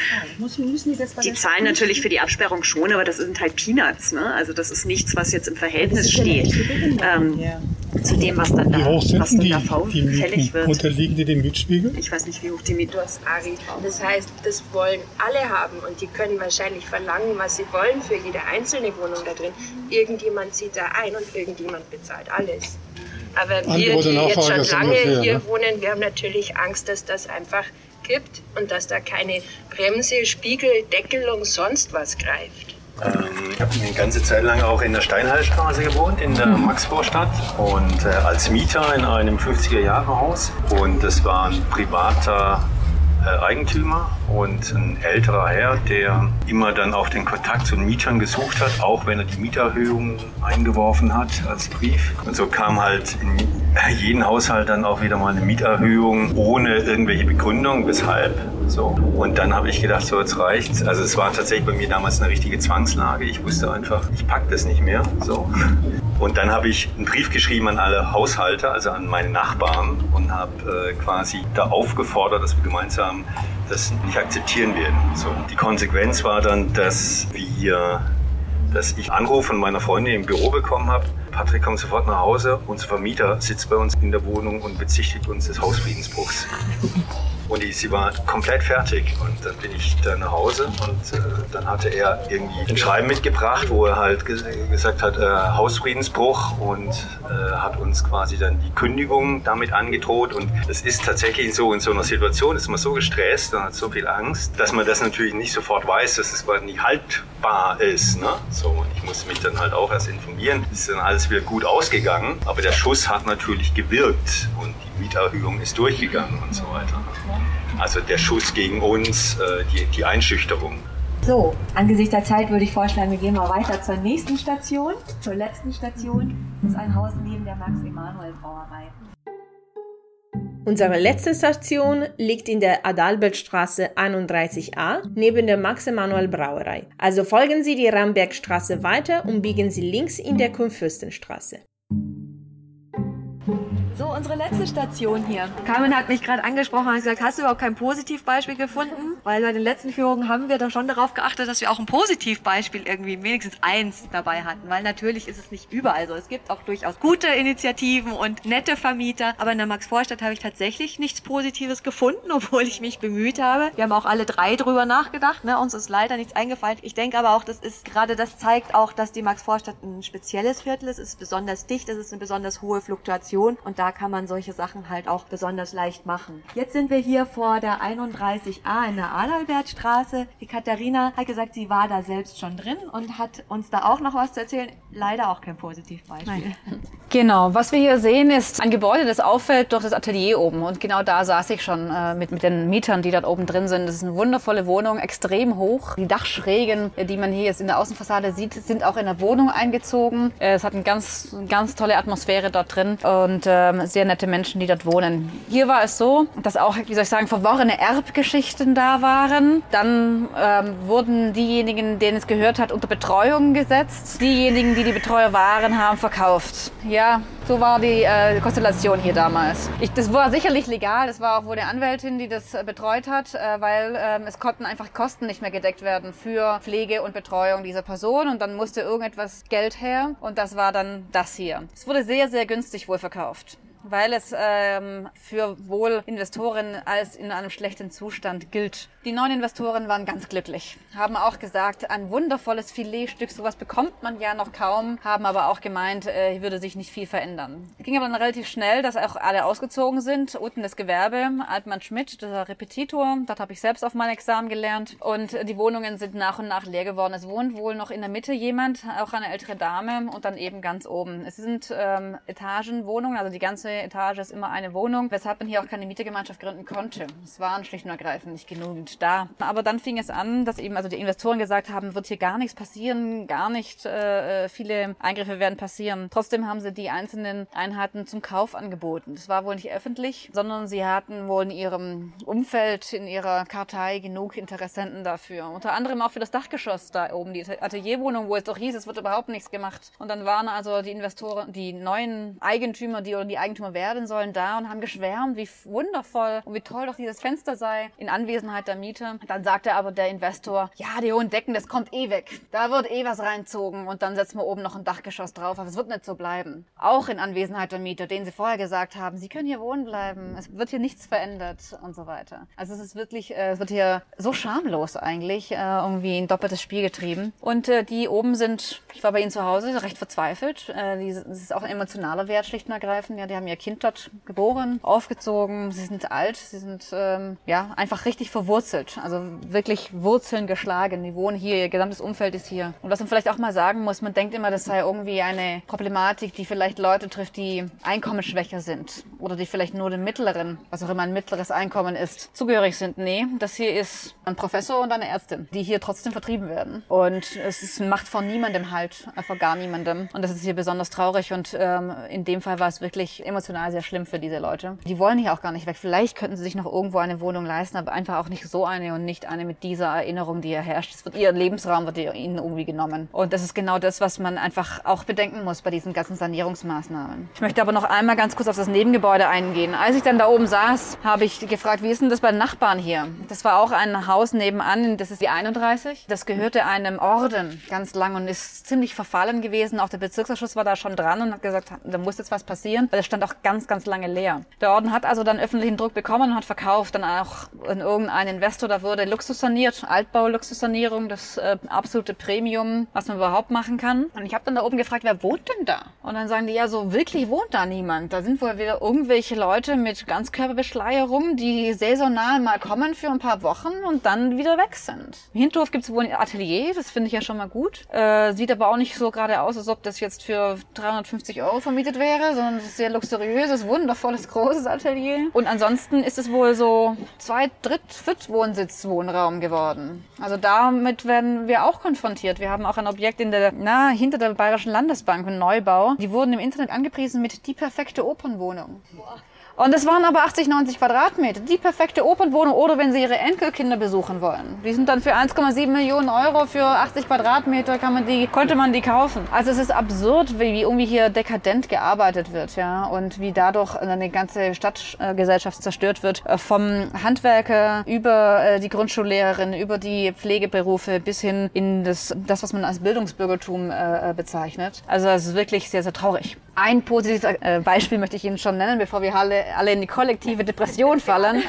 Die zahlen natürlich für die Absperrung schon, aber das sind halt Peanuts. Ne? Also das ist nichts, was jetzt im Verhältnis ist ja steht ähm, zu dem, was dann da, hoch sind was dann die, da fällig wird. Unterliegen die dem Mietspiegel? Ich weiß nicht, wie hoch die Miete hast Ari. Das heißt, das wollen alle haben und die können wahrscheinlich verlangen, was sie wollen für jede einzelne Wohnung da drin. Irgendjemand zieht da ein und irgendjemand bezahlt alles. Aber wir, die jetzt schon ist lange ungefähr, hier ne? wohnen, wir haben natürlich Angst, dass das einfach kippt und dass da keine Bremse, Spiegel, Deckelung, sonst was greift. Ähm, ich habe eine ganze Zeit lang auch in der Steinhallstraße gewohnt, in der Maxvorstadt und äh, als Mieter in einem 50er-Jahre-Haus. Und das war ein privater Eigentümer und ein älterer Herr, der immer dann auch den Kontakt zu den Mietern gesucht hat, auch wenn er die Mieterhöhung eingeworfen hat als Brief. Und so kam halt in jeden Haushalt dann auch wieder mal eine Mieterhöhung ohne irgendwelche Begründung, weshalb. So. Und dann habe ich gedacht, so jetzt reicht's. Also es war tatsächlich bei mir damals eine richtige Zwangslage. Ich wusste einfach, ich pack das nicht mehr. So. Und dann habe ich einen Brief geschrieben an alle Haushalte, also an meine Nachbarn und habe äh, quasi da aufgefordert, dass wir gemeinsam das nicht akzeptieren werden. So, die Konsequenz war dann, dass wir, dass ich Anruf von meiner Freundin im Büro bekommen habe. Patrick kommt sofort nach Hause. Unser Vermieter sitzt bei uns in der Wohnung und bezichtigt uns des Hausfriedensbruchs. Und die, sie war komplett fertig. Und dann bin ich da nach Hause und äh, dann hatte er irgendwie ein Schreiben mitgebracht, wo er halt ges gesagt hat, äh, Hausfriedensbruch und äh, hat uns quasi dann die Kündigung damit angedroht. Und es ist tatsächlich so, in so einer Situation ist man so gestresst und hat so viel Angst, dass man das natürlich nicht sofort weiß, dass es quasi nicht haltbar ist. Ne? So, und ich musste mich dann halt auch erst informieren. Ist dann alles wieder gut ausgegangen, aber der Schuss hat natürlich gewirkt und Mieterhöhung ist durchgegangen und so weiter. Also der Schuss gegen uns, äh, die, die Einschüchterung. So, angesichts der Zeit würde ich vorschlagen, wir gehen mal weiter zur nächsten Station, zur letzten Station. Das ist ein Haus neben der Max-Emanuel-Brauerei. Unsere letzte Station liegt in der Adalbertstraße 31a neben der Max-Emanuel Brauerei. Also folgen Sie die Rambergstraße weiter und biegen Sie links in der Kurfürstenstraße. Unsere letzte Station hier. Carmen hat mich gerade angesprochen und gesagt, hast du überhaupt kein Positivbeispiel gefunden? Weil bei den letzten Führungen haben wir dann schon darauf geachtet, dass wir auch ein Positivbeispiel irgendwie wenigstens eins dabei hatten. Weil natürlich ist es nicht überall so. Es gibt auch durchaus gute Initiativen und nette Vermieter. Aber in der Max-Vorstadt habe ich tatsächlich nichts Positives gefunden, obwohl ich mich bemüht habe. Wir haben auch alle drei drüber nachgedacht. Ne? Uns ist leider nichts eingefallen. Ich denke aber auch, das ist gerade das zeigt auch, dass die Max-Vorstadt ein spezielles Viertel ist. Es ist besonders dicht, es ist eine besonders hohe Fluktuation und da kann man solche Sachen halt auch besonders leicht machen. Jetzt sind wir hier vor der 31a in der Adalbertstraße. Die Katharina hat gesagt, sie war da selbst schon drin und hat uns da auch noch was zu erzählen. Leider auch kein Positivbeispiel. Nein. Genau, was wir hier sehen, ist ein Gebäude, das auffällt durch das Atelier oben. Und genau da saß ich schon äh, mit, mit den Mietern, die dort oben drin sind. Das ist eine wundervolle Wohnung, extrem hoch. Die Dachschrägen, die man hier jetzt in der Außenfassade sieht, sind auch in der Wohnung eingezogen. Äh, es hat eine ganz, ganz tolle Atmosphäre dort drin und ähm, sehr nette Menschen, die dort wohnen. Hier war es so, dass auch, wie soll ich sagen, verworrene Erbgeschichten da waren. Dann ähm, wurden diejenigen, denen es gehört hat, unter Betreuung gesetzt. Diejenigen, die die Betreuer waren, haben verkauft. Ja, so war die äh, Konstellation hier damals. Ich, das war sicherlich legal. Das war auch wohl eine Anwältin, die das äh, betreut hat, äh, weil ähm, es konnten einfach Kosten nicht mehr gedeckt werden für Pflege und Betreuung dieser Person. Und dann musste irgendetwas Geld her. Und das war dann das hier. Es wurde sehr, sehr günstig wohl verkauft weil es ähm, für wohl Investoren als in einem schlechten Zustand gilt. Die neuen Investoren waren ganz glücklich, haben auch gesagt, ein wundervolles Filetstück, sowas bekommt man ja noch kaum, haben aber auch gemeint, äh, würde sich nicht viel verändern. Ging aber dann relativ schnell, dass auch alle ausgezogen sind. Unten das Gewerbe, Altmann Schmidt, der Repetitor, dort habe ich selbst auf mein Examen gelernt und die Wohnungen sind nach und nach leer geworden. Es wohnt wohl noch in der Mitte jemand, auch eine ältere Dame und dann eben ganz oben. Es sind ähm, Etagenwohnungen, also die ganze Etage ist immer eine Wohnung, weshalb man hier auch keine Mietergemeinschaft gründen konnte. Es waren schlicht und ergreifend nicht genügend da. Aber dann fing es an, dass eben also die Investoren gesagt haben, wird hier gar nichts passieren, gar nicht äh, äh viele Eingriffe werden passieren. Trotzdem haben sie die einzelnen Einheiten zum Kauf angeboten. Das war wohl nicht öffentlich, sondern sie hatten wohl in ihrem Umfeld, in ihrer Kartei genug Interessenten dafür. Unter anderem auch für das Dachgeschoss da oben, die Atelierwohnung, wo es doch hieß, es wird überhaupt nichts gemacht. Und dann waren also die Investoren, die neuen Eigentümer, die oder die Eigentümer werden sollen, da und haben geschwärmt, wie wundervoll und wie toll doch dieses Fenster sei in Anwesenheit der Mieter. Dann sagte aber der Investor, ja, die hohen Decken, das kommt eh weg. Da wird eh was reinzogen und dann setzen wir oben noch ein Dachgeschoss drauf, aber es wird nicht so bleiben. Auch in Anwesenheit der Mieter, denen sie vorher gesagt haben, sie können hier wohnen bleiben, es wird hier nichts verändert und so weiter. Also es ist wirklich, äh, es wird hier so schamlos eigentlich, äh, irgendwie ein doppeltes Spiel getrieben. Und äh, die oben sind, ich war bei ihnen zu Hause, recht verzweifelt. Äh, das ist auch ein emotionaler Wert, schlicht und ergreifend. Ja, die haben ihr Kind dort geboren, aufgezogen, sie sind alt, sie sind ähm, ja einfach richtig verwurzelt. Also wirklich Wurzeln geschlagen. Die wohnen hier, ihr gesamtes Umfeld ist hier. Und was man vielleicht auch mal sagen muss, man denkt immer, das sei irgendwie eine Problematik, die vielleicht Leute trifft, die einkommensschwächer sind oder die vielleicht nur dem mittleren, was auch immer ein mittleres Einkommen ist, zugehörig sind. Nee, das hier ist ein Professor und eine Ärztin, die hier trotzdem vertrieben werden. Und es macht von niemandem halt, einfach gar niemandem. Und das ist hier besonders traurig und ähm, in dem Fall war es wirklich emotional sehr schlimm für diese Leute. Die wollen hier auch gar nicht weg. Vielleicht könnten sie sich noch irgendwo eine Wohnung leisten, aber einfach auch nicht so eine und nicht eine mit dieser Erinnerung, die hier herrscht. Es wird ihr Lebensraum wird ihnen irgendwie genommen. Und das ist genau das, was man einfach auch bedenken muss bei diesen ganzen Sanierungsmaßnahmen. Ich möchte aber noch einmal ganz kurz auf das Nebengebäude eingehen. Als ich dann da oben saß, habe ich gefragt, wie ist denn das bei den Nachbarn hier? Das war auch ein Haus nebenan, das ist die 31. Das gehörte einem Orden ganz lang und ist ziemlich verfallen gewesen. Auch der Bezirksausschuss war da schon dran und hat gesagt, da muss jetzt was passieren, weil es stand auch ganz, ganz lange leer. Der Orden hat also dann öffentlichen Druck bekommen und hat verkauft, dann auch in irgendeinen Investor, da wurde Luxus saniert, Altbau-Luxussanierung, das äh, absolute Premium, was man überhaupt machen kann. Und ich habe dann da oben gefragt, wer wohnt denn da? Und dann sagen die, ja, so wirklich wohnt da niemand. Da sind wohl wieder irgendwelche Leute mit Ganzkörperbeschleierung, die saisonal mal kommen für ein paar Wochen und dann wieder weg sind. Im Hinterhof gibt es wohl ein Atelier, das finde ich ja schon mal gut. Äh, sieht aber auch nicht so gerade aus, als ob das jetzt für 350 Euro vermietet wäre, sondern ist sehr luxuriöses, wundervolles, großes Atelier. Und ansonsten ist es wohl so zwei, dritt, viert Wohnsitz, Wohnraum geworden. Also damit werden wir auch konfrontiert. Wir haben auch ein Objekt in der, na, hinter der Bayerischen Landesbank, ein Neubau. Die wurden im Internet angepriesen mit die perfekte Opernwohnung. Und es waren aber 80, 90 Quadratmeter. Die perfekte Opernwohnung oder wenn Sie Ihre Enkelkinder besuchen wollen. Die sind dann für 1,7 Millionen Euro für 80 Quadratmeter kann man die, konnte man die kaufen. Also es ist absurd, wie, wie irgendwie hier dekadent gearbeitet wird, ja. Und wie dadurch eine ganze Stadtgesellschaft zerstört wird. Äh, vom Handwerker über äh, die Grundschullehrerin, über die Pflegeberufe bis hin in das, das was man als Bildungsbürgertum äh, bezeichnet. Also es ist wirklich sehr, sehr traurig. Ein positives Beispiel möchte ich Ihnen schon nennen, bevor wir alle alle in die kollektive Depression fallen.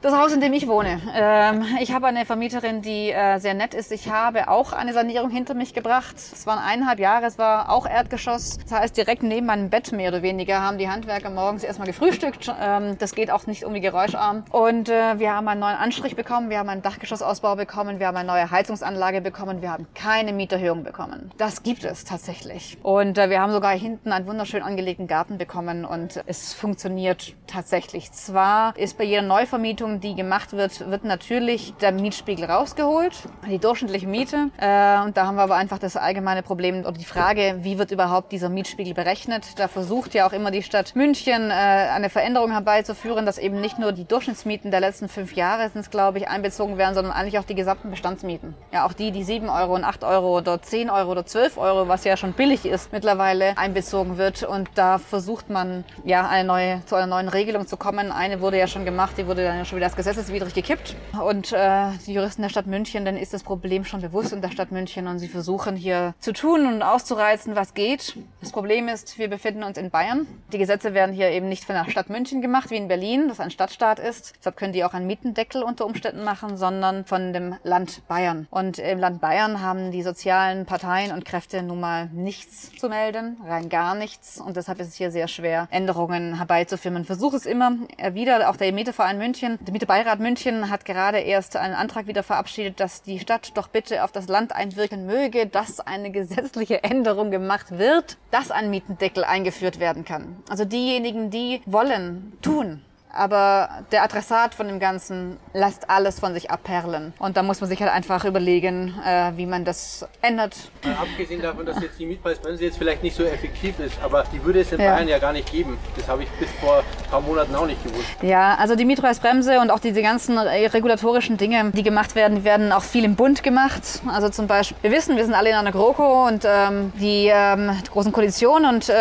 Das Haus, in dem ich wohne. Ähm, ich habe eine Vermieterin, die äh, sehr nett ist. Ich habe auch eine Sanierung hinter mich gebracht. Es waren eineinhalb Jahre, es war auch Erdgeschoss. Das heißt, direkt neben meinem Bett mehr oder weniger haben die Handwerker morgens erstmal gefrühstückt. Ähm, das geht auch nicht irgendwie geräuscharm. Und äh, wir haben einen neuen Anstrich bekommen, wir haben einen Dachgeschossausbau bekommen, wir haben eine neue Heizungsanlage bekommen, wir haben keine Mieterhöhung bekommen. Das gibt es tatsächlich. Und äh, wir haben sogar hinten einen wunderschön angelegten Garten bekommen und es funktioniert tatsächlich. Zwar ist bei jeder Neuvermietung, die gemacht wird, wird natürlich der Mietspiegel rausgeholt, die durchschnittliche Miete. Äh, und da haben wir aber einfach das allgemeine Problem oder die Frage, wie wird überhaupt dieser Mietspiegel berechnet? Da versucht ja auch immer die Stadt München äh, eine Veränderung herbeizuführen, dass eben nicht nur die Durchschnittsmieten der letzten fünf Jahre sind, glaube ich, einbezogen werden, sondern eigentlich auch die gesamten Bestandsmieten. Ja, auch die, die sieben Euro und acht Euro oder zehn Euro oder zwölf Euro, was ja schon billig ist, mittlerweile einbezogen wird. Und da versucht man ja eine neue, zu einer neuen Regelung zu kommen. Eine wurde ja schon gemacht, die wurde dann schon wieder als gesetzeswidrig gekippt. Und äh, die Juristen der Stadt München, dann ist das Problem schon bewusst in der Stadt München und sie versuchen hier zu tun und auszureizen, was geht. Das Problem ist, wir befinden uns in Bayern. Die Gesetze werden hier eben nicht von der Stadt München gemacht, wie in Berlin, das ein Stadtstaat ist. Deshalb können die auch einen Mietendeckel unter Umständen machen, sondern von dem Land Bayern. Und im Land Bayern haben die sozialen Parteien und Kräfte nun mal nichts zu melden, rein gar nichts. Und deshalb ist es hier sehr schwer, Änderungen herbeizuführen. Man versucht es immer wieder, auch der Mieterverein München, der Mietebeirat München hat gerade erst einen Antrag wieder verabschiedet, dass die Stadt doch bitte auf das Land einwirken möge, dass eine gesetzliche Änderung gemacht wird, dass ein Mietendeckel eingeführt werden kann. Also diejenigen, die wollen, tun aber der Adressat von dem Ganzen lässt alles von sich abperlen. Und da muss man sich halt einfach überlegen, äh, wie man das ändert. Mal abgesehen davon, dass jetzt die Mietpreisbremse jetzt vielleicht nicht so effektiv ist, aber die würde es in ja. Bayern ja gar nicht geben. Das habe ich bis vor ein paar Monaten auch nicht gewusst. Ja, also die Mietpreisbremse und auch diese ganzen regulatorischen Dinge, die gemacht werden, werden auch viel im Bund gemacht. Also zum Beispiel, wir wissen, wir sind alle in einer GroKo und ähm, die ähm, großen Koalitionen und äh,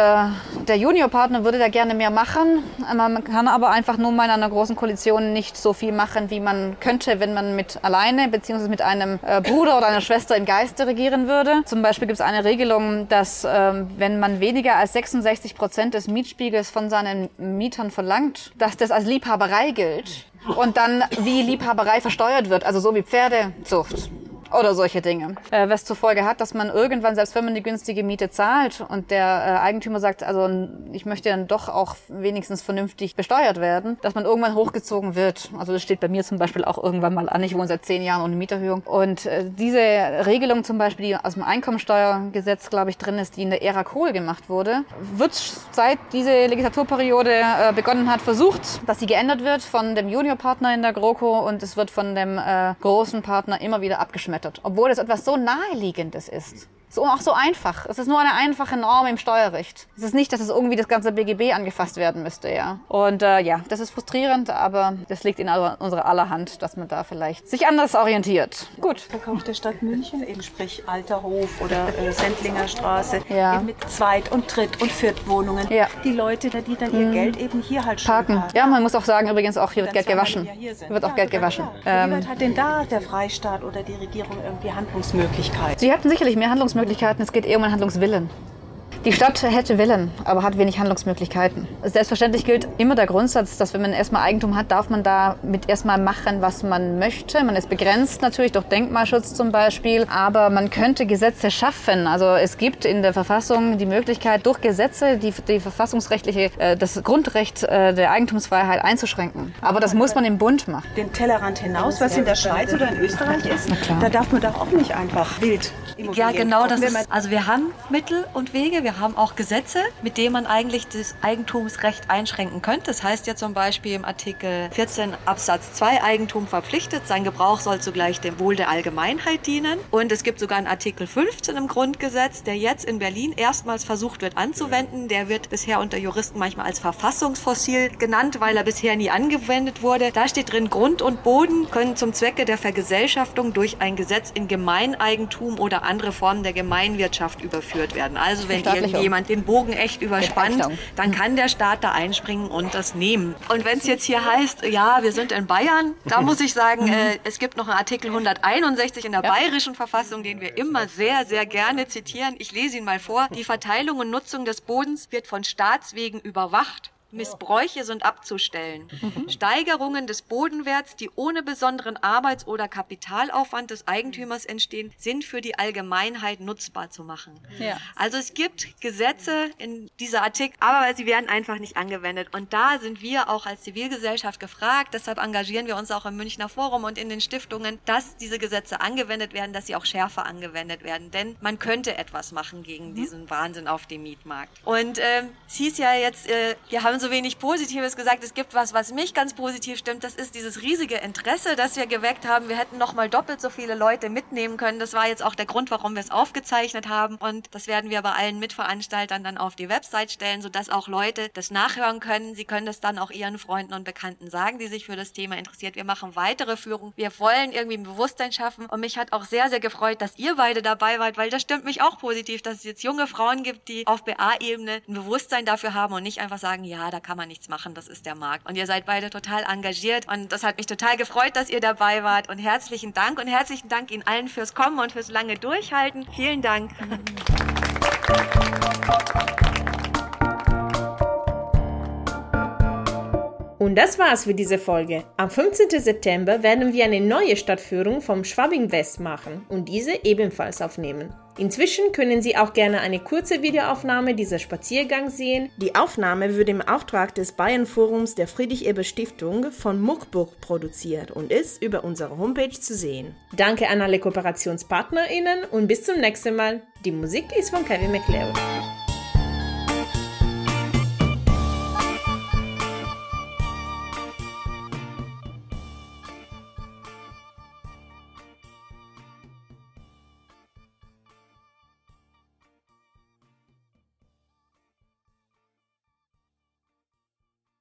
der Juniorpartner würde da gerne mehr machen. Man kann aber einfach nur mal in einer großen Koalition nicht so viel machen, wie man könnte, wenn man mit alleine bzw. mit einem äh, Bruder oder einer Schwester im Geiste regieren würde. Zum Beispiel gibt es eine Regelung, dass ähm, wenn man weniger als 66 Prozent des Mietspiegels von seinen Mietern verlangt, dass das als Liebhaberei gilt und dann wie Liebhaberei versteuert wird, also so wie Pferdezucht. Oder solche Dinge. Äh, was zur Folge hat, dass man irgendwann, selbst wenn man die günstige Miete zahlt und der äh, Eigentümer sagt, also ich möchte dann doch auch wenigstens vernünftig besteuert werden, dass man irgendwann hochgezogen wird. Also das steht bei mir zum Beispiel auch irgendwann mal an. Ich wohne seit zehn Jahren ohne Mieterhöhung. Und äh, diese Regelung zum Beispiel, die aus dem Einkommensteuergesetz, glaube ich, drin ist, die in der Ära Kohl gemacht wurde, wird seit diese Legislaturperiode äh, begonnen hat, versucht, dass sie geändert wird von dem Juniorpartner in der GroKo und es wird von dem äh, großen Partner immer wieder abgeschmettert geschmettert, obwohl es etwas so naheliegendes ist. Ist auch so einfach. Es ist nur eine einfache Norm im Steuerrecht. Es ist nicht, dass es irgendwie das ganze BGB angefasst werden müsste, ja. Und äh, ja, das ist frustrierend, aber das liegt in unserer aller Hand, dass man da vielleicht sich anders orientiert. Gut. Verkauf der Stadt München, eben sprich Alter Hof oder äh, Sendlinger Straße, ja. mit Zweit- und Dritt- und Viertwohnungen. Ja. Die Leute, die dann ihr mhm. Geld eben hier halt schon Parken. Ja, man muss auch sagen, übrigens auch hier wird Geld gewaschen. Ja wird auch Geld gewaschen. Ähm, Wie weit hat denn da der Freistaat oder die Regierung irgendwie Handlungsmöglichkeiten? Sie hatten sicherlich mehr Handlungsmöglichkeiten Handlungsmöglichkeiten, es geht eher um einen Handlungswillen. Die Stadt hätte Willen, aber hat wenig Handlungsmöglichkeiten. Selbstverständlich gilt immer der Grundsatz, dass wenn man erstmal Eigentum hat, darf man damit erstmal machen, was man möchte. Man ist begrenzt natürlich durch Denkmalschutz zum Beispiel, aber man könnte Gesetze schaffen. Also es gibt in der Verfassung die Möglichkeit, durch Gesetze die, die verfassungsrechtliche, äh, das Grundrecht äh, der Eigentumsfreiheit einzuschränken. Aber das muss man im Bund machen. Den Tellerrand hinaus, was in der Schweiz oder in Österreich ist, da darf man doch auch nicht einfach wild ja, genau. Das ist, also wir haben Mittel und Wege, wir haben auch Gesetze, mit denen man eigentlich das Eigentumsrecht einschränken könnte. Das heißt ja zum Beispiel im Artikel 14 Absatz 2 Eigentum verpflichtet. Sein Gebrauch soll zugleich dem Wohl der Allgemeinheit dienen. Und es gibt sogar einen Artikel 15 im Grundgesetz, der jetzt in Berlin erstmals versucht wird anzuwenden. Der wird bisher unter Juristen manchmal als Verfassungsfossil genannt, weil er bisher nie angewendet wurde. Da steht drin, Grund und Boden können zum Zwecke der Vergesellschaftung durch ein Gesetz in Gemeineigentum oder andere Formen der Gemeinwirtschaft überführt werden. Also wenn irgendjemand den Bogen echt überspannt, dann kann der Staat da einspringen und das nehmen. Und wenn es jetzt hier heißt, ja, wir sind in Bayern, da muss ich sagen, mhm. äh, es gibt noch einen Artikel 161 in der ja. bayerischen Verfassung, den wir immer sehr, sehr gerne zitieren. Ich lese ihn mal vor. Die Verteilung und Nutzung des Bodens wird von Staatswegen überwacht. Missbräuche sind abzustellen. Mhm. Steigerungen des Bodenwerts, die ohne besonderen Arbeits- oder Kapitalaufwand des Eigentümers entstehen, sind für die Allgemeinheit nutzbar zu machen. Ja. Also es gibt Gesetze in dieser Artikel, aber sie werden einfach nicht angewendet. Und da sind wir auch als Zivilgesellschaft gefragt. Deshalb engagieren wir uns auch im Münchner Forum und in den Stiftungen, dass diese Gesetze angewendet werden, dass sie auch schärfer angewendet werden. Denn man könnte etwas machen gegen mhm. diesen Wahnsinn auf dem Mietmarkt. Und ähm, es hieß ja jetzt, äh, wir haben so wenig Positives gesagt. Es gibt was, was mich ganz positiv stimmt. Das ist dieses riesige Interesse, das wir geweckt haben. Wir hätten noch mal doppelt so viele Leute mitnehmen können. Das war jetzt auch der Grund, warum wir es aufgezeichnet haben. Und das werden wir bei allen Mitveranstaltern dann auf die Website stellen, sodass auch Leute das nachhören können. Sie können das dann auch ihren Freunden und Bekannten sagen, die sich für das Thema interessiert. Wir machen weitere Führungen. Wir wollen irgendwie ein Bewusstsein schaffen. Und mich hat auch sehr, sehr gefreut, dass ihr beide dabei wart, weil das stimmt mich auch positiv, dass es jetzt junge Frauen gibt, die auf BA-Ebene ein Bewusstsein dafür haben und nicht einfach sagen, ja, da kann man nichts machen, das ist der Markt. Und ihr seid beide total engagiert und das hat mich total gefreut, dass ihr dabei wart und herzlichen Dank und herzlichen Dank Ihnen allen fürs Kommen und fürs lange Durchhalten. Vielen Dank. Und das war's für diese Folge. Am 15. September werden wir eine neue Stadtführung vom Schwabing West machen und diese ebenfalls aufnehmen. Inzwischen können Sie auch gerne eine kurze Videoaufnahme dieser Spaziergang sehen. Die Aufnahme wurde im Auftrag des Bayern Forums der Friedrich-Ebert-Stiftung von Muckburg produziert und ist über unsere Homepage zu sehen. Danke an alle KooperationspartnerInnen und bis zum nächsten Mal. Die Musik ist von Kevin McLeod.